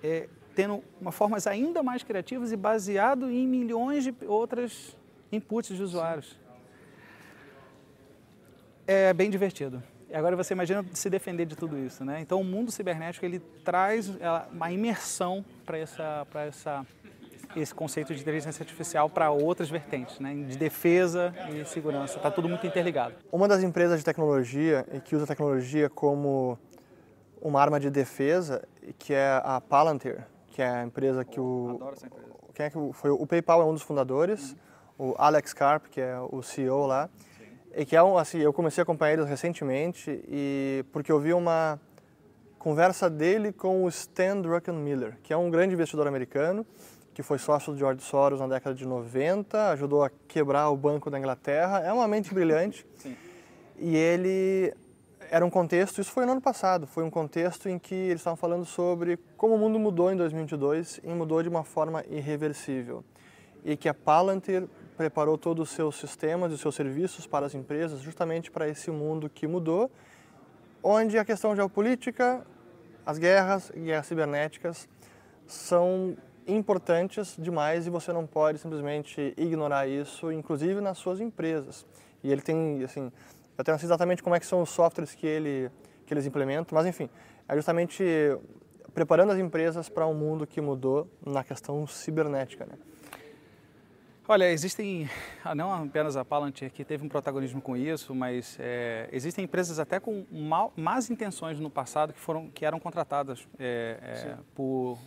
é, tendo uma formas ainda mais criativas e baseado em milhões de outras inputs de usuários. É bem divertido. Agora você imagina se defender de tudo isso, né? Então o mundo cibernético ele traz uma imersão para essa, para essa esse conceito de inteligência artificial para outras vertentes, né? de defesa e segurança. Está tudo muito interligado. Uma das empresas de tecnologia e que usa tecnologia como uma arma de defesa, que é a Palantir, que é a empresa que o. Adoro essa empresa. Quem é que foi o PayPal é um dos fundadores, uhum. o Alex Karp, que é o CEO lá, Sim. e que é um assim, eu comecei a acompanhar eles recentemente e porque eu vi uma conversa dele com o Stan Druckenmiller, que é um grande investidor americano que foi sócio do George Soros na década de 90, ajudou a quebrar o Banco da Inglaterra. É uma mente brilhante. Sim. E ele era um contexto, isso foi no ano passado, foi um contexto em que eles estavam falando sobre como o mundo mudou em 2022 e mudou de uma forma irreversível. E que a Palantir preparou todos os seus sistemas e os seus serviços para as empresas justamente para esse mundo que mudou, onde a questão geopolítica, as guerras e as cibernéticas são importantes demais e você não pode simplesmente ignorar isso, inclusive nas suas empresas. E ele tem, assim, eu até não sei exatamente como é que são os softwares que, ele, que eles implementam, mas enfim, é justamente preparando as empresas para um mundo que mudou na questão cibernética, né? Olha, existem, ah, não apenas a Palantir que teve um protagonismo com isso, mas é, existem empresas até com mal, más intenções no passado que, foram, que eram contratadas é, é, por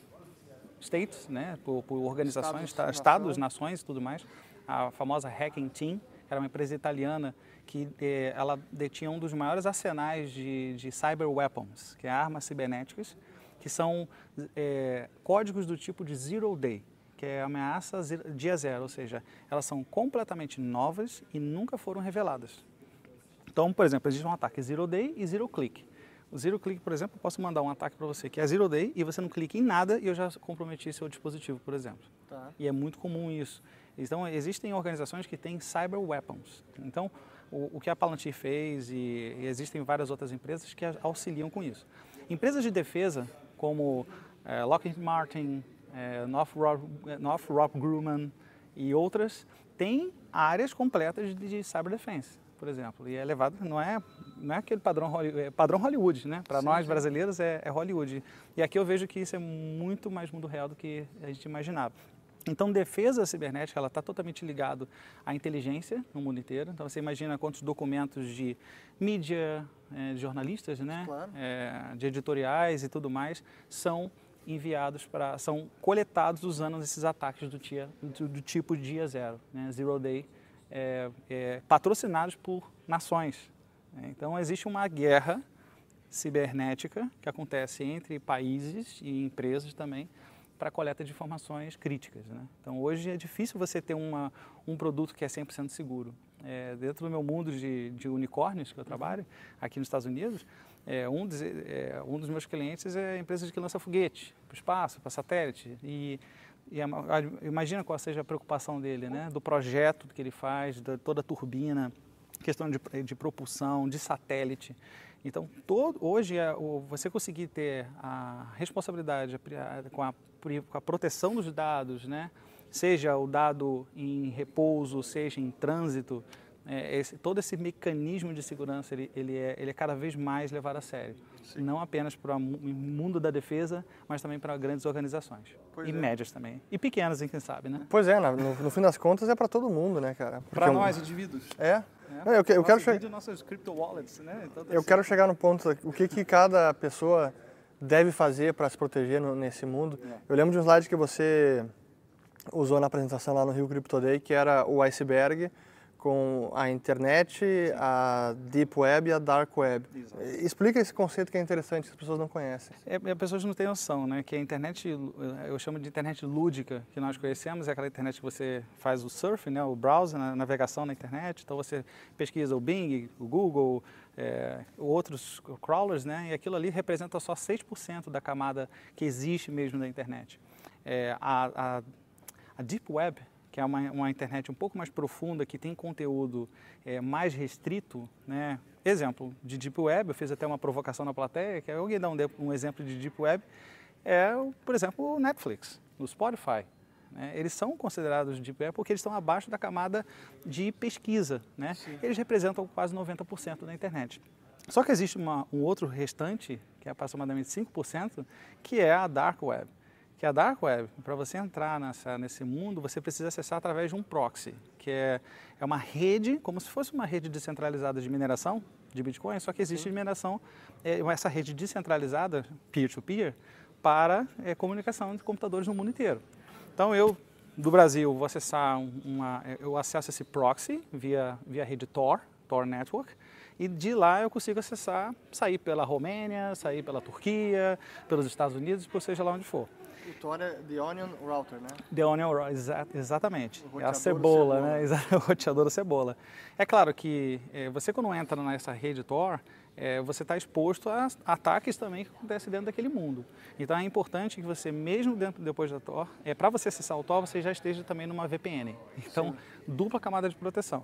states, né, por, por organizações, estados, estados nações e tudo mais. A famosa Hacking Team, era uma empresa italiana que eh, ela detinha um dos maiores arsenais de, de cyber weapons, que é armas cibernéticas, que são eh, códigos do tipo de zero day. Que é ameaça dia zero, ou seja, elas são completamente novas e nunca foram reveladas. Então, por exemplo, existe um ataque zero day e zero click. O zero click, por exemplo, eu posso mandar um ataque para você que é zero day e você não clica em nada e eu já comprometi seu dispositivo, por exemplo. Tá. E é muito comum isso. Então, existem organizações que têm cyber weapons. Então, o, o que a Palantir fez e, e, existem várias outras empresas que auxiliam com isso. Empresas de defesa como é, Lockheed Martin, é, Northrop, Northrop Grumman e outras têm áreas completas de, de cyber defense por exemplo. E é levado, não é, não é aquele padrão, é padrão Hollywood, né? Para nós brasileiros é, é, Hollywood. E aqui eu vejo que isso é muito mais mundo real do que a gente imaginava. Então, defesa cibernética ela está totalmente ligado à inteligência no mundo inteiro. Então, você imagina quantos documentos de mídia, é, de jornalistas, né, claro. é, de editoriais e tudo mais são enviados para, são coletados usando esses ataques do, tia, do, do tipo dia zero, né, zero day é, é, patrocinados por nações. Então, existe uma guerra cibernética que acontece entre países e empresas também para coleta de informações críticas. Né? Então, hoje é difícil você ter uma, um produto que é 100% seguro. É, dentro do meu mundo de, de, unicórnios que eu trabalho, aqui nos Estados Unidos, é, um, dos, é, um dos meus clientes é a empresa que lança foguete para o espaço, para satélite. E e imagina qual seja a preocupação dele, né? Do projeto que ele faz, de toda a turbina, questão de, de propulsão, de satélite. Então, todo, hoje, é, você conseguir ter a responsabilidade com a, com a proteção dos dados, né? seja o dado em repouso, seja em trânsito, é, esse, todo esse mecanismo de segurança ele, ele, é, ele é cada vez mais levado a sério. Sim. Não apenas para o mundo da defesa, mas também para grandes organizações. Pois e é. médias também. E pequenas, quem sabe, né? Pois é, no, no fim das contas é para todo mundo, né, cara? Para nós, indivíduos. É. é. Não, eu, eu quero chegar. Nossas crypto wallets, né? Então, eu quero chegar no ponto o que, que cada pessoa deve fazer para se proteger no, nesse mundo. É. Eu lembro de um slide que você usou na apresentação lá no Rio Crypto Day, que era o iceberg com a internet, a deep web e a dark web. Exato. Explica esse conceito que é interessante, que as pessoas não conhecem. É, as pessoas não têm noção, né? Que a internet, eu chamo de internet lúdica, que nós conhecemos, é aquela internet que você faz o surf, né? O browser, a navegação na internet. Então você pesquisa o Bing, o Google, é, outros crawlers, né? E aquilo ali representa só 6% da camada que existe mesmo da internet. É, a, a, a deep web que é uma, uma internet um pouco mais profunda, que tem conteúdo é, mais restrito, né? Exemplo de Deep Web, eu fiz até uma provocação na plateia, que é alguém dá um, um exemplo de Deep Web, é, por exemplo, o Netflix, o Spotify. Né? Eles são considerados Deep Web porque eles estão abaixo da camada de pesquisa. Né? Eles representam quase 90% da internet. Só que existe uma, um outro restante, que é aproximadamente 5%, que é a Dark Web que é a Dark Web. Para você entrar nessa, nesse mundo, você precisa acessar através de um proxy, que é, é uma rede, como se fosse uma rede descentralizada de mineração de Bitcoin, só que existe Sim. mineração, é, essa rede descentralizada, peer-to-peer, -peer, para é, comunicação de computadores no mundo inteiro. Então, eu, do Brasil, vou acessar uma, eu acesso esse proxy via, via rede Tor, Tor Network, e de lá eu consigo acessar, sair pela Romênia, sair pela Turquia, pelos Estados Unidos, por seja lá onde for. O Tor é The Onion Router, né? The Onion Router, exa exatamente. É a cebola, cebola. né? o roteador da cebola. É claro que é, você quando entra nessa rede Tor, é, você está exposto a ataques também que acontecem dentro daquele mundo. Então é importante que você, mesmo dentro depois da Tor, é, para você acessar o Tor, você já esteja também numa VPN. Então, Sim. dupla camada de proteção.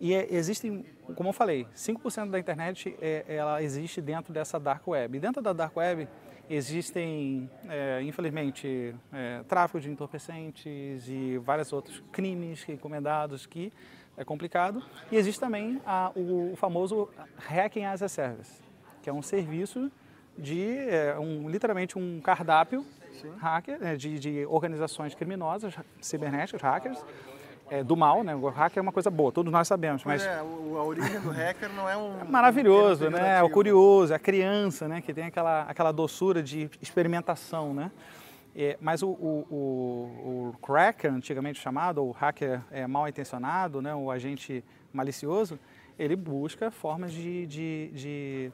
E é, existem, como eu falei, 5% da internet é, ela existe dentro dessa dark web. E dentro da dark web existem, é, infelizmente, é, tráfico de entorpecentes e vários outros crimes recomendados que é complicado. E existe também a, o, o, famoso Hacking as a Service, que é um serviço de, é, um, literalmente, um cardápio hacker né, de, de organizações criminosas, cibernéticas, hackers, é, do mal, né? O hacker é uma coisa boa, todos nós sabemos. Mas é, a origem do hacker não é um. É maravilhoso, um né? É o curioso, é a criança, né? Que tem aquela, aquela doçura de experimentação, né? É, mas o, o, o, o, cracker, antigamente chamado, o hacker é, mal intencionado, né? O agente malicioso, ele busca formas de, de, de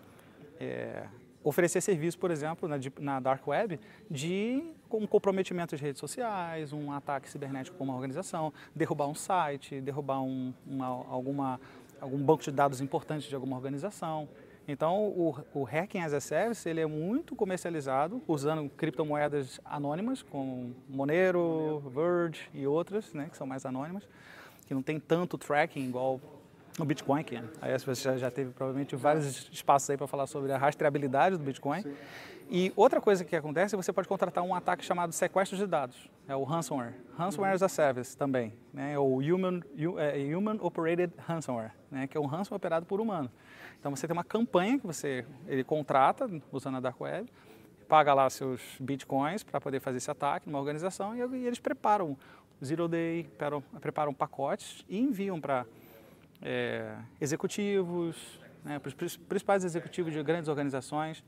é, oferecer serviço, por exemplo, na, na, Dark Web, de um comprometimento de redes sociais, um ataque cibernético com uma organização, derrubar um site, derrubar um, uma, alguma, algum banco de dados importante de alguma organização. Então, o, o Hacking as a Service ele é muito comercializado usando criptomoedas anônimas, como Monero, Verge e outras, né, que são mais anônimas, que não tem tanto tracking igual no Bitcoin, que aí você já, já teve provavelmente vários espaços aí para falar sobre a rastreabilidade do Bitcoin. Sim. E outra coisa que acontece, você pode contratar um ataque chamado sequestro de dados, é o ransomware. Ransomware uhum. as a service também, né? o human, é, human operated ransomware, né? que é um ransomware operado por humano. Então você tem uma campanha que você ele contrata usando a dark web, paga lá seus bitcoins para poder fazer esse ataque numa organização e, e eles preparam zero day, preparam, preparam pacotes e enviam para é, executivos, né, para os principais executivos de grandes organizações.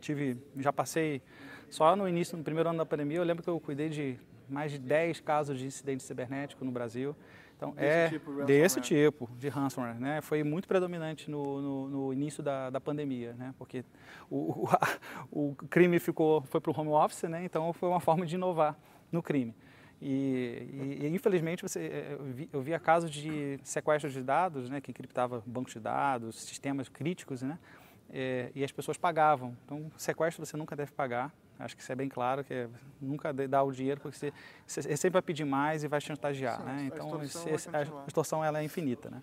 Tive, já passei só no início, no primeiro ano da pandemia, eu lembro que eu cuidei de mais de 10 casos de incidente cibernético no Brasil. Então, desse é tipo, desse tipo de ransomware, né? Foi muito predominante no, no, no início da, da pandemia, né? Porque o, o, a, o crime ficou, foi para o home office, né? Então, foi uma forma de inovar no crime. E, e, e, infelizmente você, é, eu, vi, eu via casos de sequestro de dados, né, que encriptava bancos de dados, sistemas críticos, né, é, e as pessoas pagavam. Então, sequestro você nunca deve pagar. Acho que isso é bem claro, que é, nunca dá o dinheiro, porque você, você, sempre vai pedir mais e vai chantagear. Sim, né? Então, a extorsão, a extorsão ela é infinita. Né?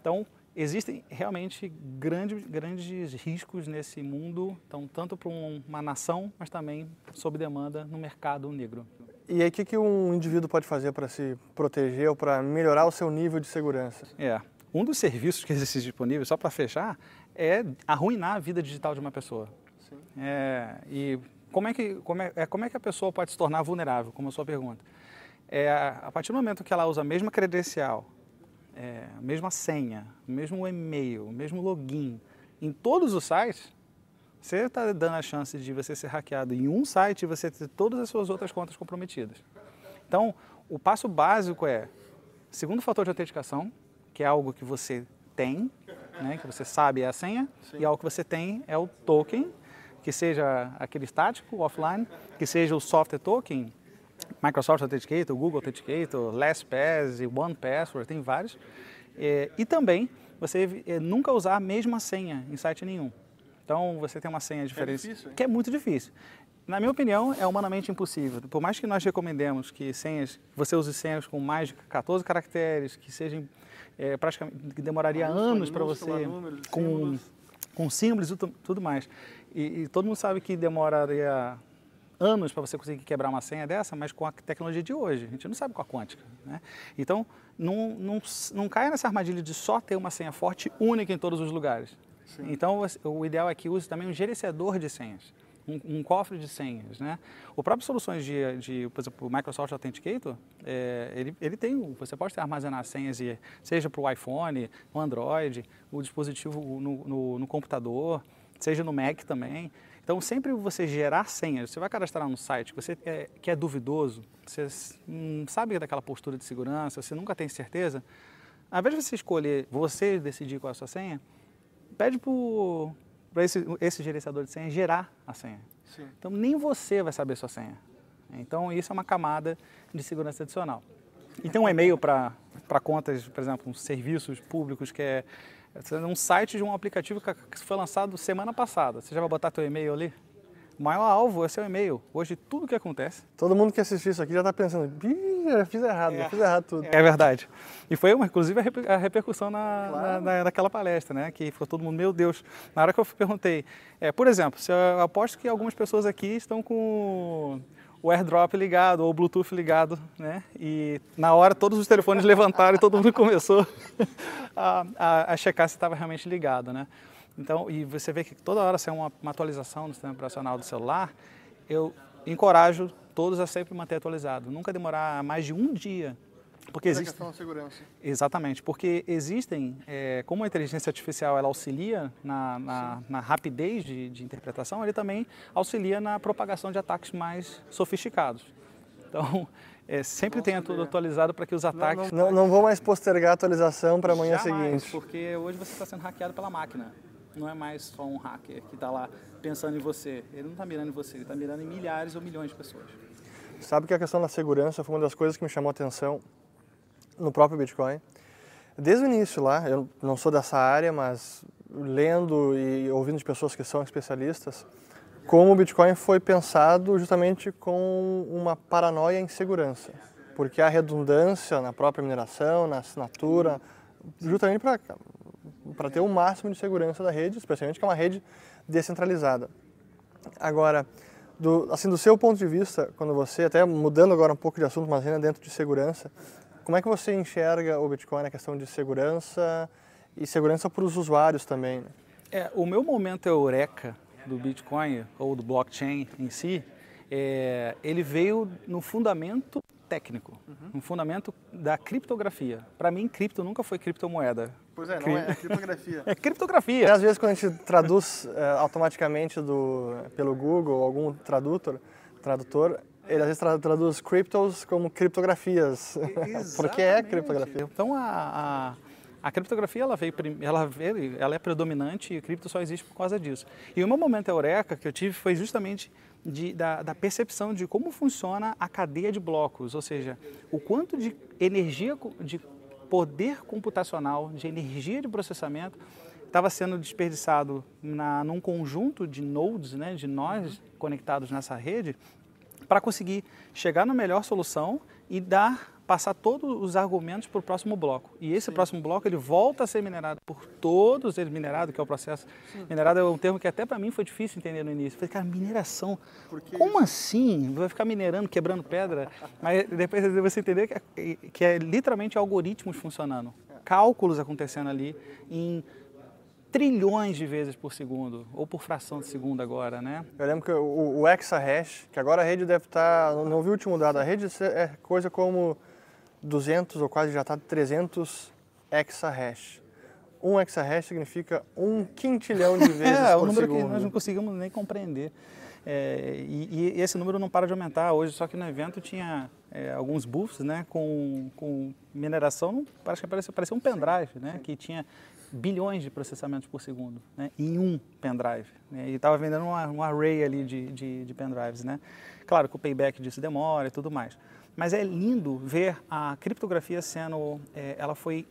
Então, existem realmente grandes, grandes riscos nesse mundo, então, tanto para uma nação, mas também sob demanda no mercado negro. E aí, o que, que um indivíduo pode fazer para se proteger ou para melhorar o seu nível de segurança? É, um dos serviços que existem disponíveis, só para fechar, é arruinar a vida digital de uma pessoa. Sim. É, e como é, que, como, é, é, como é que a pessoa pode se tornar vulnerável, como a sua pergunta? É, a partir do momento que ela usa a mesma credencial, é, a mesma senha, o mesmo e-mail, o mesmo login em todos os sites, você está dando a chance de você ser hackeado em um site e você ter todas as suas outras contas comprometidas. Então, o passo básico é, segundo fator de autenticação, que é algo que você tem, né, que você sabe é a senha, Sim. e algo que você tem é o token, que seja aquele estático, offline, que seja o software token, Microsoft Authenticator, Google Authenticator, LastPass, OnePassword, tem vários. É, e também você é, nunca usar a mesma senha em site nenhum. Então você tem uma senha diferente, é difícil, que é muito difícil. Na minha opinião, é humanamente impossível. Por mais que nós recomendemos que senhas, você use senhas com mais de 14 caracteres, que sejam é, praticamente que demoraria anos para você com símbolos. com símbolos e tudo mais. E, e, todo mundo sabe que demoraria anos para você conseguir quebrar uma senha dessa, mas com a tecnologia de hoje, a gente não sabe com a quântica. Né? Então, não, não, não caia nessa armadilha de só ter uma senha forte única em todos os lugares. Sim. Então, o ideal é que use também um gerenciador de senhas, um, um cofre de senhas. Né? O próprio soluções de, de por exemplo, Microsoft Authenticator, é, ele, ele tem, você pode armazenar senhas, seja para o iPhone, o Android, o dispositivo no, no, no computador, seja no Mac também. Então, sempre você gerar senhas, você vai cadastrar no site você é, que é duvidoso, você não sabe daquela postura de segurança, você nunca tem certeza, ao invés de você escolher, você decidir qual é a sua senha, pede para esse, esse gerenciador de senha gerar a senha. Sim. Então, nem você vai saber sua senha. Então, isso é uma camada de segurança adicional. E tem um e-mail para contas, por exemplo, serviços públicos, que é, é um site de um aplicativo que foi lançado semana passada. Você já vai botar teu e-mail ali? O maior alvo é seu e-mail. Hoje, tudo que acontece. Todo mundo que assistiu isso aqui já está pensando, eu fiz errado, é, eu fiz errado tudo. É verdade. E foi, uma, inclusive, a repercussão na, claro. na, na, naquela palestra, né? Que ficou todo mundo, meu Deus. Na hora que eu perguntei, é, por exemplo, se eu aposto que algumas pessoas aqui estão com o AirDrop ligado ou o Bluetooth ligado, né? E na hora todos os telefones levantaram e todo mundo começou a, a, a checar se estava realmente ligado, né? Então, e você vê que toda hora sai uma, uma atualização no sistema operacional do celular, eu encorajo todos a sempre manter atualizado, nunca demorar mais de um dia. Porque existe questão de segurança. Exatamente, porque existem, é, como a inteligência artificial ela auxilia na, na, na rapidez de, de, interpretação, ele também auxilia na propagação de ataques mais sofisticados. Então, é, sempre tenha tudo atualizado para que os ataques... Não, não, não, vou mais postergar a atualização para amanhã Jamais, seguinte. porque hoje você está sendo hackeado pela máquina. Não é mais só um hacker que está lá pensando em você. Ele não está mirando em você, ele está mirando em milhares ou milhões de pessoas. Sabe que a questão da segurança foi uma das coisas que me chamou a atenção no próprio Bitcoin. Desde o início lá, eu não sou dessa área, mas lendo e ouvindo de pessoas que são especialistas, como o Bitcoin foi pensado justamente com uma paranoia em segurança, porque a redundância na própria mineração, na assinatura, justamente para ter o máximo de segurança da rede, especialmente que é uma rede descentralizada. Agora, do, assim, do seu ponto de vista, quando você, até mudando agora um pouco de assunto, mas ainda dentro de segurança, como é que você enxerga o Bitcoin na questão de segurança e segurança para os usuários também? Né? É, o meu momento eureka do Bitcoin ou do blockchain em si, é, ele veio no fundamento técnico, uhum. no fundamento da criptografia. Para mim, cripto nunca foi criptomoeda. Pois é, não é, é criptografia. é criptografia. Às vezes quando a gente traduz é, automaticamente do, pelo Google, algum tradutor, tradutor, ele às vezes traduz cryptos como criptografias, porque é criptografia. Então a, a a criptografia ela veio, ela veio, ela é predominante e cripto só existe por causa disso. E o meu momento eureka que eu tive foi justamente de, da, da, percepção de como funciona a cadeia de blocos, ou seja, o quanto de energia, de poder computacional, de energia de processamento estava sendo desperdiçado na, num conjunto de nodes, né, de nós conectados nessa rede, para conseguir chegar na melhor solução e dar passar todos os argumentos para o próximo bloco. E esse Sim. próximo bloco ele volta a ser minerado por todos eles, minerado, que é o processo. Sim. Minerado é um termo que até para mim foi difícil entender no início. Eu falei, cara, mineração. Como assim? Vai ficar minerando, quebrando pedra? Mas depois você entender que é, que é literalmente algoritmos funcionando. É. Cálculos acontecendo ali em trilhões de vezes por segundo, ou por fração de segundo agora, né? Eu lembro que o, o exahash, que agora a rede deve estar, tá, não vi o último dado, a rede é coisa como 200 ou quase já está 300 exahash. Um exahash significa um quintilhão de vezes é, por um número segundo. que nós não conseguimos nem compreender. É, e, e, esse número não para de aumentar hoje, só que no evento tinha é, alguns booths né, com, com mineração, parece que parecia, parecia um pendrive, né, que tinha bilhões de processamentos por segundo né, em um pendrive. Né, e estava vendendo um array ali de, de, de pendrives. Né. Claro que o payback disso demora e tudo mais. Mas é lindo ver a criptografia sendo, é, ela foi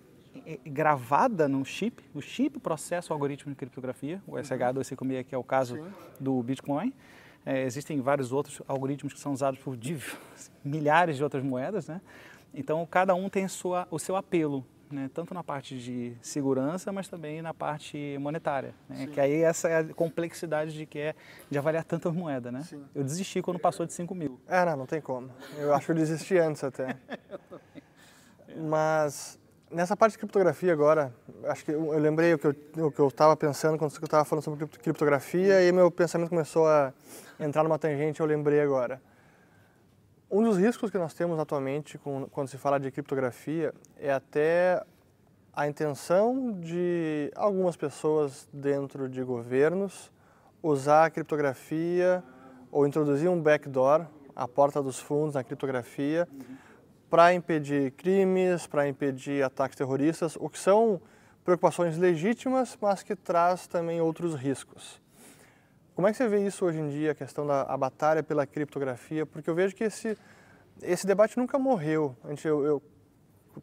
é, gravada no chip, o chip processa o algoritmo de criptografia, o SH256 que é o caso Sim. do Bitcoin. É, existem vários outros algoritmos que são usados por milhares de outras moedas, né? Então cada um tem sua, o seu apelo né? tanto na parte de segurança, mas também na parte monetária. Né? Que aí essa é a complexidade de que é de avaliar tantas moedas. Né? Eu desisti quando passou de 5 mil. É, não, não tem como. Eu acho que eu desisti antes até. mas nessa parte de criptografia agora, acho que eu, lembrei o que eu, o que eu estava pensando quando eu estava falando sobre criptografia e meu pensamento começou a entrar numa tangente, eu lembrei agora. Um dos riscos que nós temos atualmente com, quando se fala de criptografia é até a intenção de algumas pessoas dentro de governos usar a criptografia ou introduzir um backdoor, a porta dos fundos na criptografia, uhum. para impedir crimes, para impedir ataques terroristas, o que são preocupações legítimas, mas que traz também outros riscos. Como é que você vê isso hoje em dia, a questão da a batalha pela criptografia? Porque eu vejo que esse, esse debate nunca morreu. Eu, eu,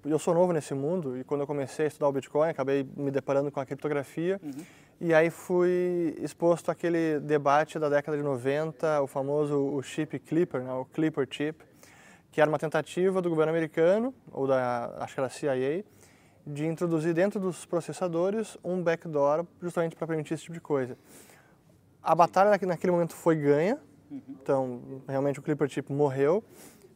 eu sou novo nesse mundo e quando eu comecei a estudar o Bitcoin, acabei me deparando com a criptografia uhum. e aí fui exposto àquele debate da década de 90, o famoso o chip Clipper, né, o Clipper chip, que era uma tentativa do governo americano, ou da, acho que era CIA, de introduzir dentro dos processadores um backdoor justamente para permitir esse tipo de coisa a batalha naquele momento foi ganha, então realmente o Clipper Chip morreu,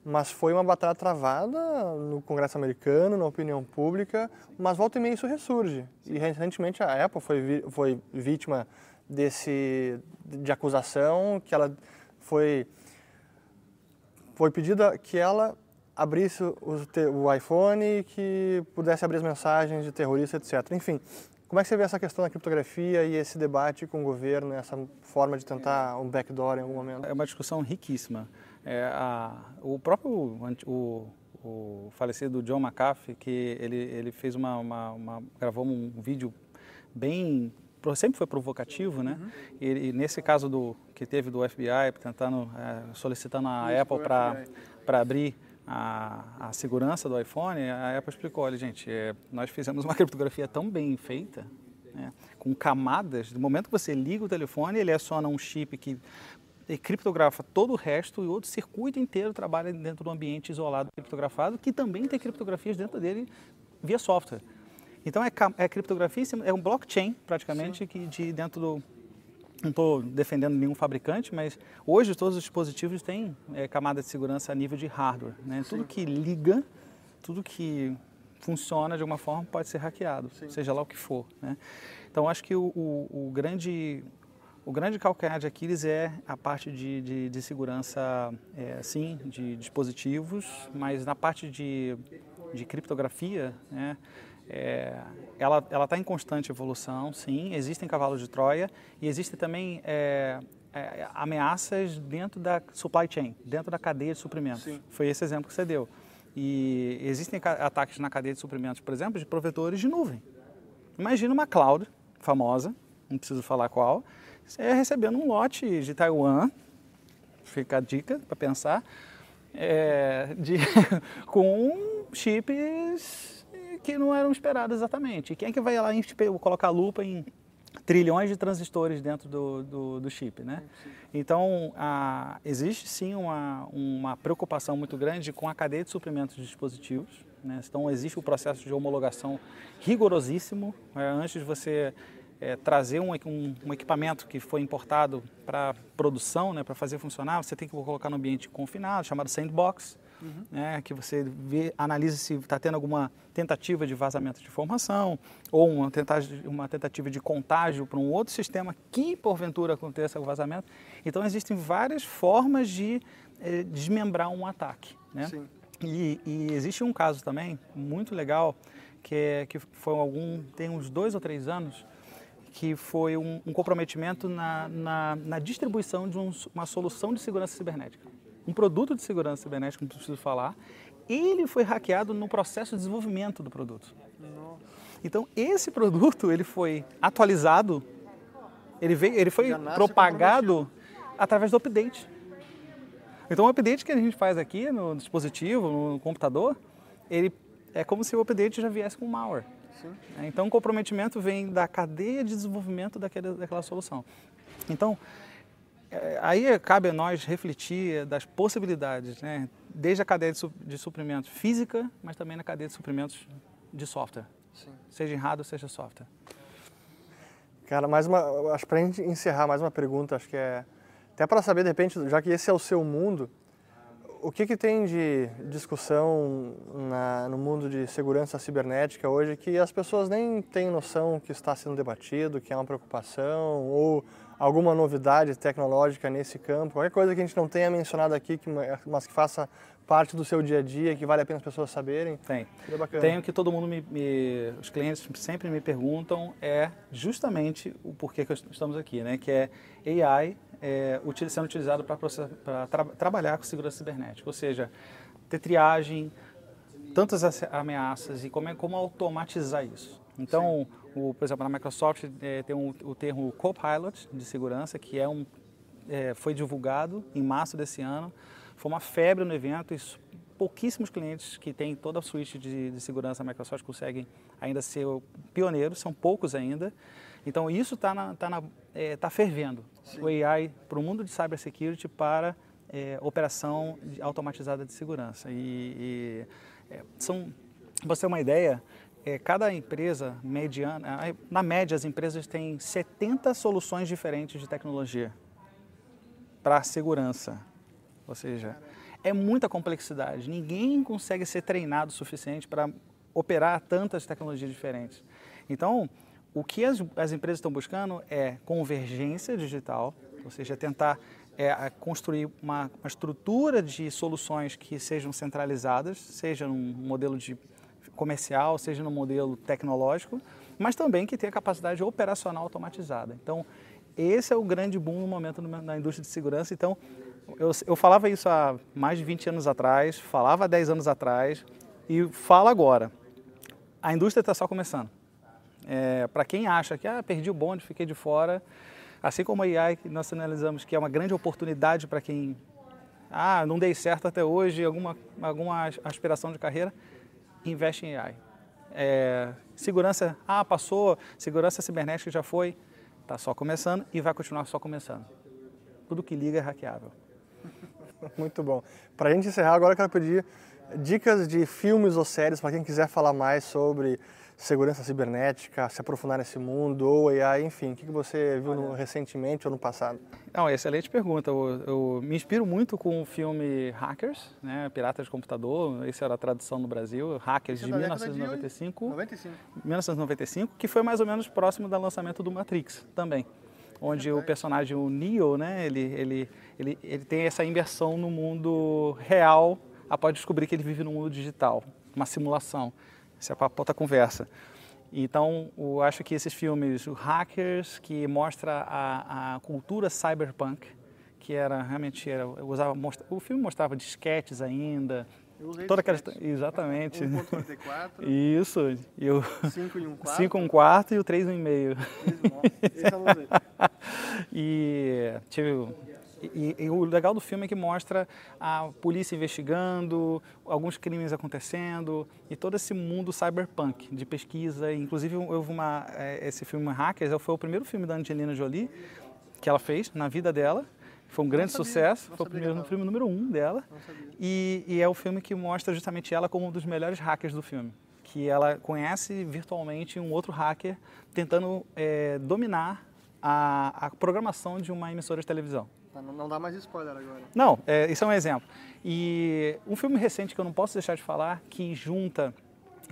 mas foi uma batalha travada no Congresso americano, na opinião pública, mas volta e meia isso ressurge. E recentemente a Apple foi, foi vítima desse de acusação que ela foi foi pedida que ela abrisse o, o iPhone que pudesse abrir as mensagens de terrorista, etc. Enfim, como é que você vê essa questão da criptografia e esse debate com o governo, essa forma de tentar um backdoor em algum momento? É uma discussão riquíssima. É, a, o próprio o, o, falecido John McAfee, que ele, ele fez uma, uma, uma, gravou um vídeo bem sempre foi provocativo, né? Uhum. E, e, nesse caso do que teve do FBI tentando é, solicitando a Isso, Apple para para abrir a, a, segurança do iPhone, a Apple explicou, olha gente, é, nós fizemos uma criptografia tão bem feita, né, com camadas, do momento que você liga o telefone, ele aciona um chip que criptografa todo o resto e outro circuito inteiro trabalha dentro do ambiente isolado criptografado, que também tem criptografias dentro dele via software. Então é, é criptografia, é um blockchain praticamente que de dentro do não estou defendendo nenhum fabricante, mas hoje todos os dispositivos têm é, camada de segurança a nível de hardware. Né? Tudo que liga, tudo que funciona de alguma forma pode ser hackeado, Sim. seja lá o que for. Né? Então acho que o, o, o, grande o grande calcanhar de Aquiles é a parte de, de, de segurança, é, sim, de dispositivos, mas na parte de, de criptografia, né? É, ela está em constante evolução, sim, existem cavalos de Troia e existem também é, é, ameaças dentro da supply chain, dentro da cadeia de suprimentos. Sim. Foi esse exemplo que você deu. E existem ataques na cadeia de suprimentos, por exemplo, de provedores de nuvem. Imagina uma cloud famosa, não preciso falar qual, você recebendo um lote de Taiwan, fica a dica para pensar, é, de, com chips que não eram esperados exatamente. quem é que vai lá tipo, colocar lupa em trilhões de transistores dentro do, do, do chip, né? Então, a, existe sim uma, uma preocupação muito grande com a cadeia de suprimentos de dispositivos. Né? Então, existe o processo de homologação rigorosíssimo. Né? Antes de você é, trazer um, um, um, equipamento que foi importado para produção, né, para fazer funcionar, você tem que colocar no ambiente confinado, chamado sandbox uhum. né, que você vê, analisa se está tendo alguma tentativa de vazamento de informação ou uma tentativa, uma tentativa de contágio para um outro sistema que porventura aconteça o vazamento. Então existem várias formas de eh, desmembrar um ataque. Né? Sim. E, e, existe um caso também muito legal que, é, que foi algum tem uns dois ou três anos que foi um, um comprometimento na, na, na, distribuição de um, uma solução de segurança cibernética um produto de segurança cibernética, não preciso falar, ele foi hackeado no processo de desenvolvimento do produto. Então, esse produto ele foi atualizado, ele, veio, ele foi propagado através do update. Então, o update que a gente faz aqui no dispositivo, no computador, ele é como se o update já viesse com malware. Sim. Então, o comprometimento vem da cadeia de desenvolvimento daquela, daquela solução. Então, aí cabe a nós refletir das possibilidades, né? desde a cadeia de suprimentos física, mas também na cadeia de suprimentos de software, Sim. seja em hardware, seja software. Cara, mais uma, acho para gente encerrar mais uma pergunta, acho que é até para saber de repente, já que esse é o seu mundo, o que, que tem de discussão na, no mundo de segurança cibernética hoje que as pessoas nem têm noção que está sendo debatido, que é uma preocupação ou alguma novidade tecnológica nesse campo, qualquer coisa que a gente não tenha mencionado aqui, que, mas que faça parte do seu dia a dia, que vale a pena as pessoas saberem? Tem. Tem o que todo mundo me, me, os clientes sempre me perguntam é justamente o porquê que estamos aqui, né? Que é AI é, sendo utilizado para tra trabalhar com segurança cibernética, ou seja, ter triagem, tantas ameaças e como, é, como automatizar isso. Então, o, por exemplo, na Microsoft é, tem um, o termo Copilot de segurança, que é um, é, foi divulgado em março desse ano. Foi uma febre no evento e pouquíssimos clientes que têm toda a suíte de, de segurança da Microsoft conseguem ainda ser pioneiros, são poucos ainda. Então, isso está tá, é, tá fervendo. Sim. O AI para o mundo de cybersecurity para é, operação automatizada de segurança. E, e é, são, para você ter uma ideia, é, cada empresa mediana, na média as empresas têm 70 soluções diferentes de tecnologia para segurança. Ou seja, é muita complexidade. Ninguém consegue ser treinado o suficiente para operar tantas tecnologias diferentes. Então, o que as, as empresas estão buscando é convergência digital, ou seja, tentar é, construir uma, uma estrutura de soluções que sejam centralizadas, seja num modelo de comercial, seja no modelo tecnológico, mas também que tenha capacidade operacional automatizada. Então, esse é o grande boom no momento na indústria de segurança. Então, eu, eu falava isso há mais de 20 anos atrás, falava há 10 anos atrás e falo agora. A indústria está só começando. É, Para quem acha que ah, perdi o bonde, fiquei de fora, assim como a AI, que nós analisamos que é uma grande oportunidade para quem ah, não dei certo até hoje, alguma, alguma aspiração de carreira, investe em AI. É, segurança, ah, passou, segurança cibernética já foi, está só começando e vai continuar só começando. Tudo que liga é hackeável. Muito bom. Para a gente encerrar, agora eu quero pedir dicas de filmes ou séries para quem quiser falar mais sobre segurança cibernética, se aprofundar nesse mundo, ou AI, enfim, o que você viu no, recentemente ou no passado? Não, excelente pergunta. Eu, eu, me inspiro muito com o filme Hackers, né, Piratas de Computador, essa era a tradução no Brasil, Hackers de 1995, 95. 1995, que foi mais ou menos próximo do lançamento do Matrix também onde o personagem, o Neo, né, ele, ele, ele, ele tem essa imersão no mundo real após descobrir que ele vive no mundo digital, uma simulação. Essa é a outra conversa. Então, eu acho que esses filmes, o Hackers, que mostra a, a cultura cyberpunk, que era realmente era, usava, mostra, o filme mostrava disquetes ainda, eu usei toda aquela exatamente. 1.94 isso. E o 5 e 1 quarto. 5 um quarto e o 3 um e meio eu usei e tive e, e, o legal do filme é que mostra a polícia investigando, alguns crimes acontecendo e todo esse mundo cyberpunk de pesquisa. Inclusive, houve uma, é, esse filme Hackers foi o primeiro filme da Angelina Jolie que ela fez na vida dela. Foi um grande sabia, sucesso, foi o primeiro filme número um dela. E, e é o filme que mostra justamente ela como um dos melhores hackers do filme que ela conhece virtualmente um outro hacker tentando é, dominar a, a, programação de uma emissora de televisão. Tá, não dá mais spoiler agora. Não, é, isso é um exemplo. E um filme recente que eu não posso deixar de falar, que junta,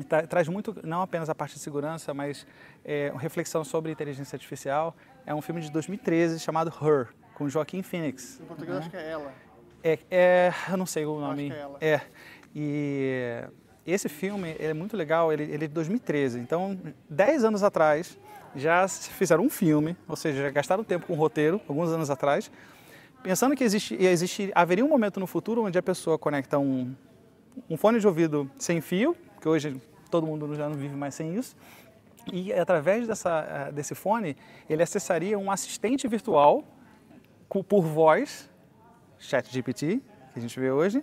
tá, traz muito, não apenas a parte de segurança, mas é, uma reflexão sobre inteligência artificial, é um filme de 2013 chamado Her, com Joaquim Phoenix. Em português acho que é Ela. É, é, eu não sei o nome. Acho que é Ela. É. E esse filme é muito legal, ele, ele é de 2013. Então, 10 anos atrás, já fizeram um filme, ou seja, já gastaram tempo com o roteiro, alguns anos atrás, pensando que existe, existe, haveria um momento no futuro onde a pessoa conecta um, um fone de ouvido sem fio, que hoje todo mundo já não vive mais sem isso, e através dessa, eh, desse fone ele acessaria um assistente virtual por voz, chat GPT, que a gente vê hoje,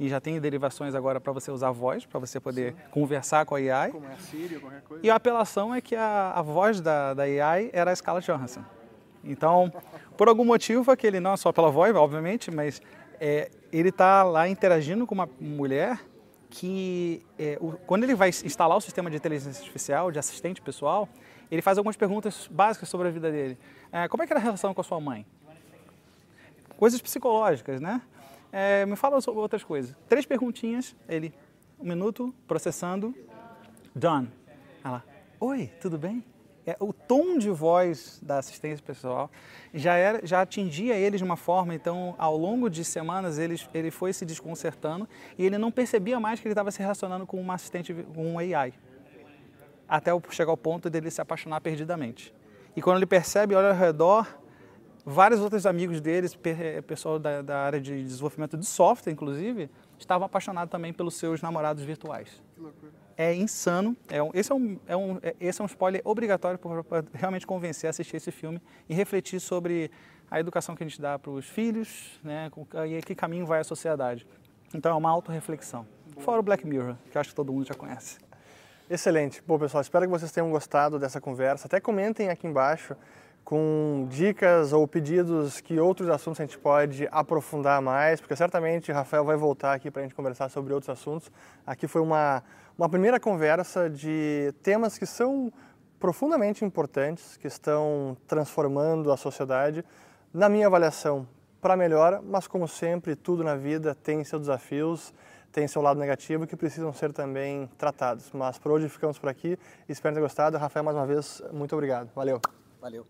e já tem derivações agora para você usar voz, para você poder Sim. conversar com a AI. Como é a Siri, qualquer coisa. E a apelação é que a, a voz da, da AI era a Scarlett Johansson. Então, por algum motivo, aquele não só pela voz, obviamente, mas é, ele está lá interagindo com uma mulher que, é, o, quando ele vai instalar o sistema de inteligência artificial, de assistente pessoal, ele faz algumas perguntas básicas sobre a vida dele. É, como é que era a relação com a sua mãe? Coisas psicológicas, né? É, me fala sobre outras coisas. Três perguntinhas, ele, um minuto, processando, done. Ela, oi, tudo bem? É, o tom de voz da assistência pessoal já, era, já atingia eles de uma forma, então ao longo de semanas ele, ele foi se desconcertando e ele não percebia mais que ele estava se relacionando com uma assistente, com um AI, até chegar ao ponto dele se apaixonar perdidamente. E quando ele percebe, olha ao redor, vários outros amigos deles, pessoal da, da área de desenvolvimento de software, inclusive, estavam apaixonados também pelos seus namorados virtuais. Que loucura é insano. É um, esse, é um, é um, é, esse é um spoiler obrigatório para realmente convencer a assistir esse filme e refletir sobre a educação que a gente dá para os filhos né, e que caminho vai a sociedade. Então é uma autorreflexão. Fora o Black Mirror, que acho que todo mundo já conhece. Excelente. Bom, pessoal, espero que vocês tenham gostado dessa conversa. Até comentem aqui embaixo com dicas ou pedidos que outros assuntos a gente pode aprofundar mais, porque certamente Rafael vai voltar aqui para a gente conversar sobre outros assuntos. Aqui foi uma, uma primeira conversa de temas que são profundamente importantes, que estão transformando a sociedade, na minha avaliação, para melhor, mas como sempre, tudo na vida tem seus desafios, tem seu lado negativo que precisam ser também tratados. Mas por hoje ficamos por aqui, espero ter gostado. Rafael, mais uma vez, muito obrigado. Valeu. Valeu.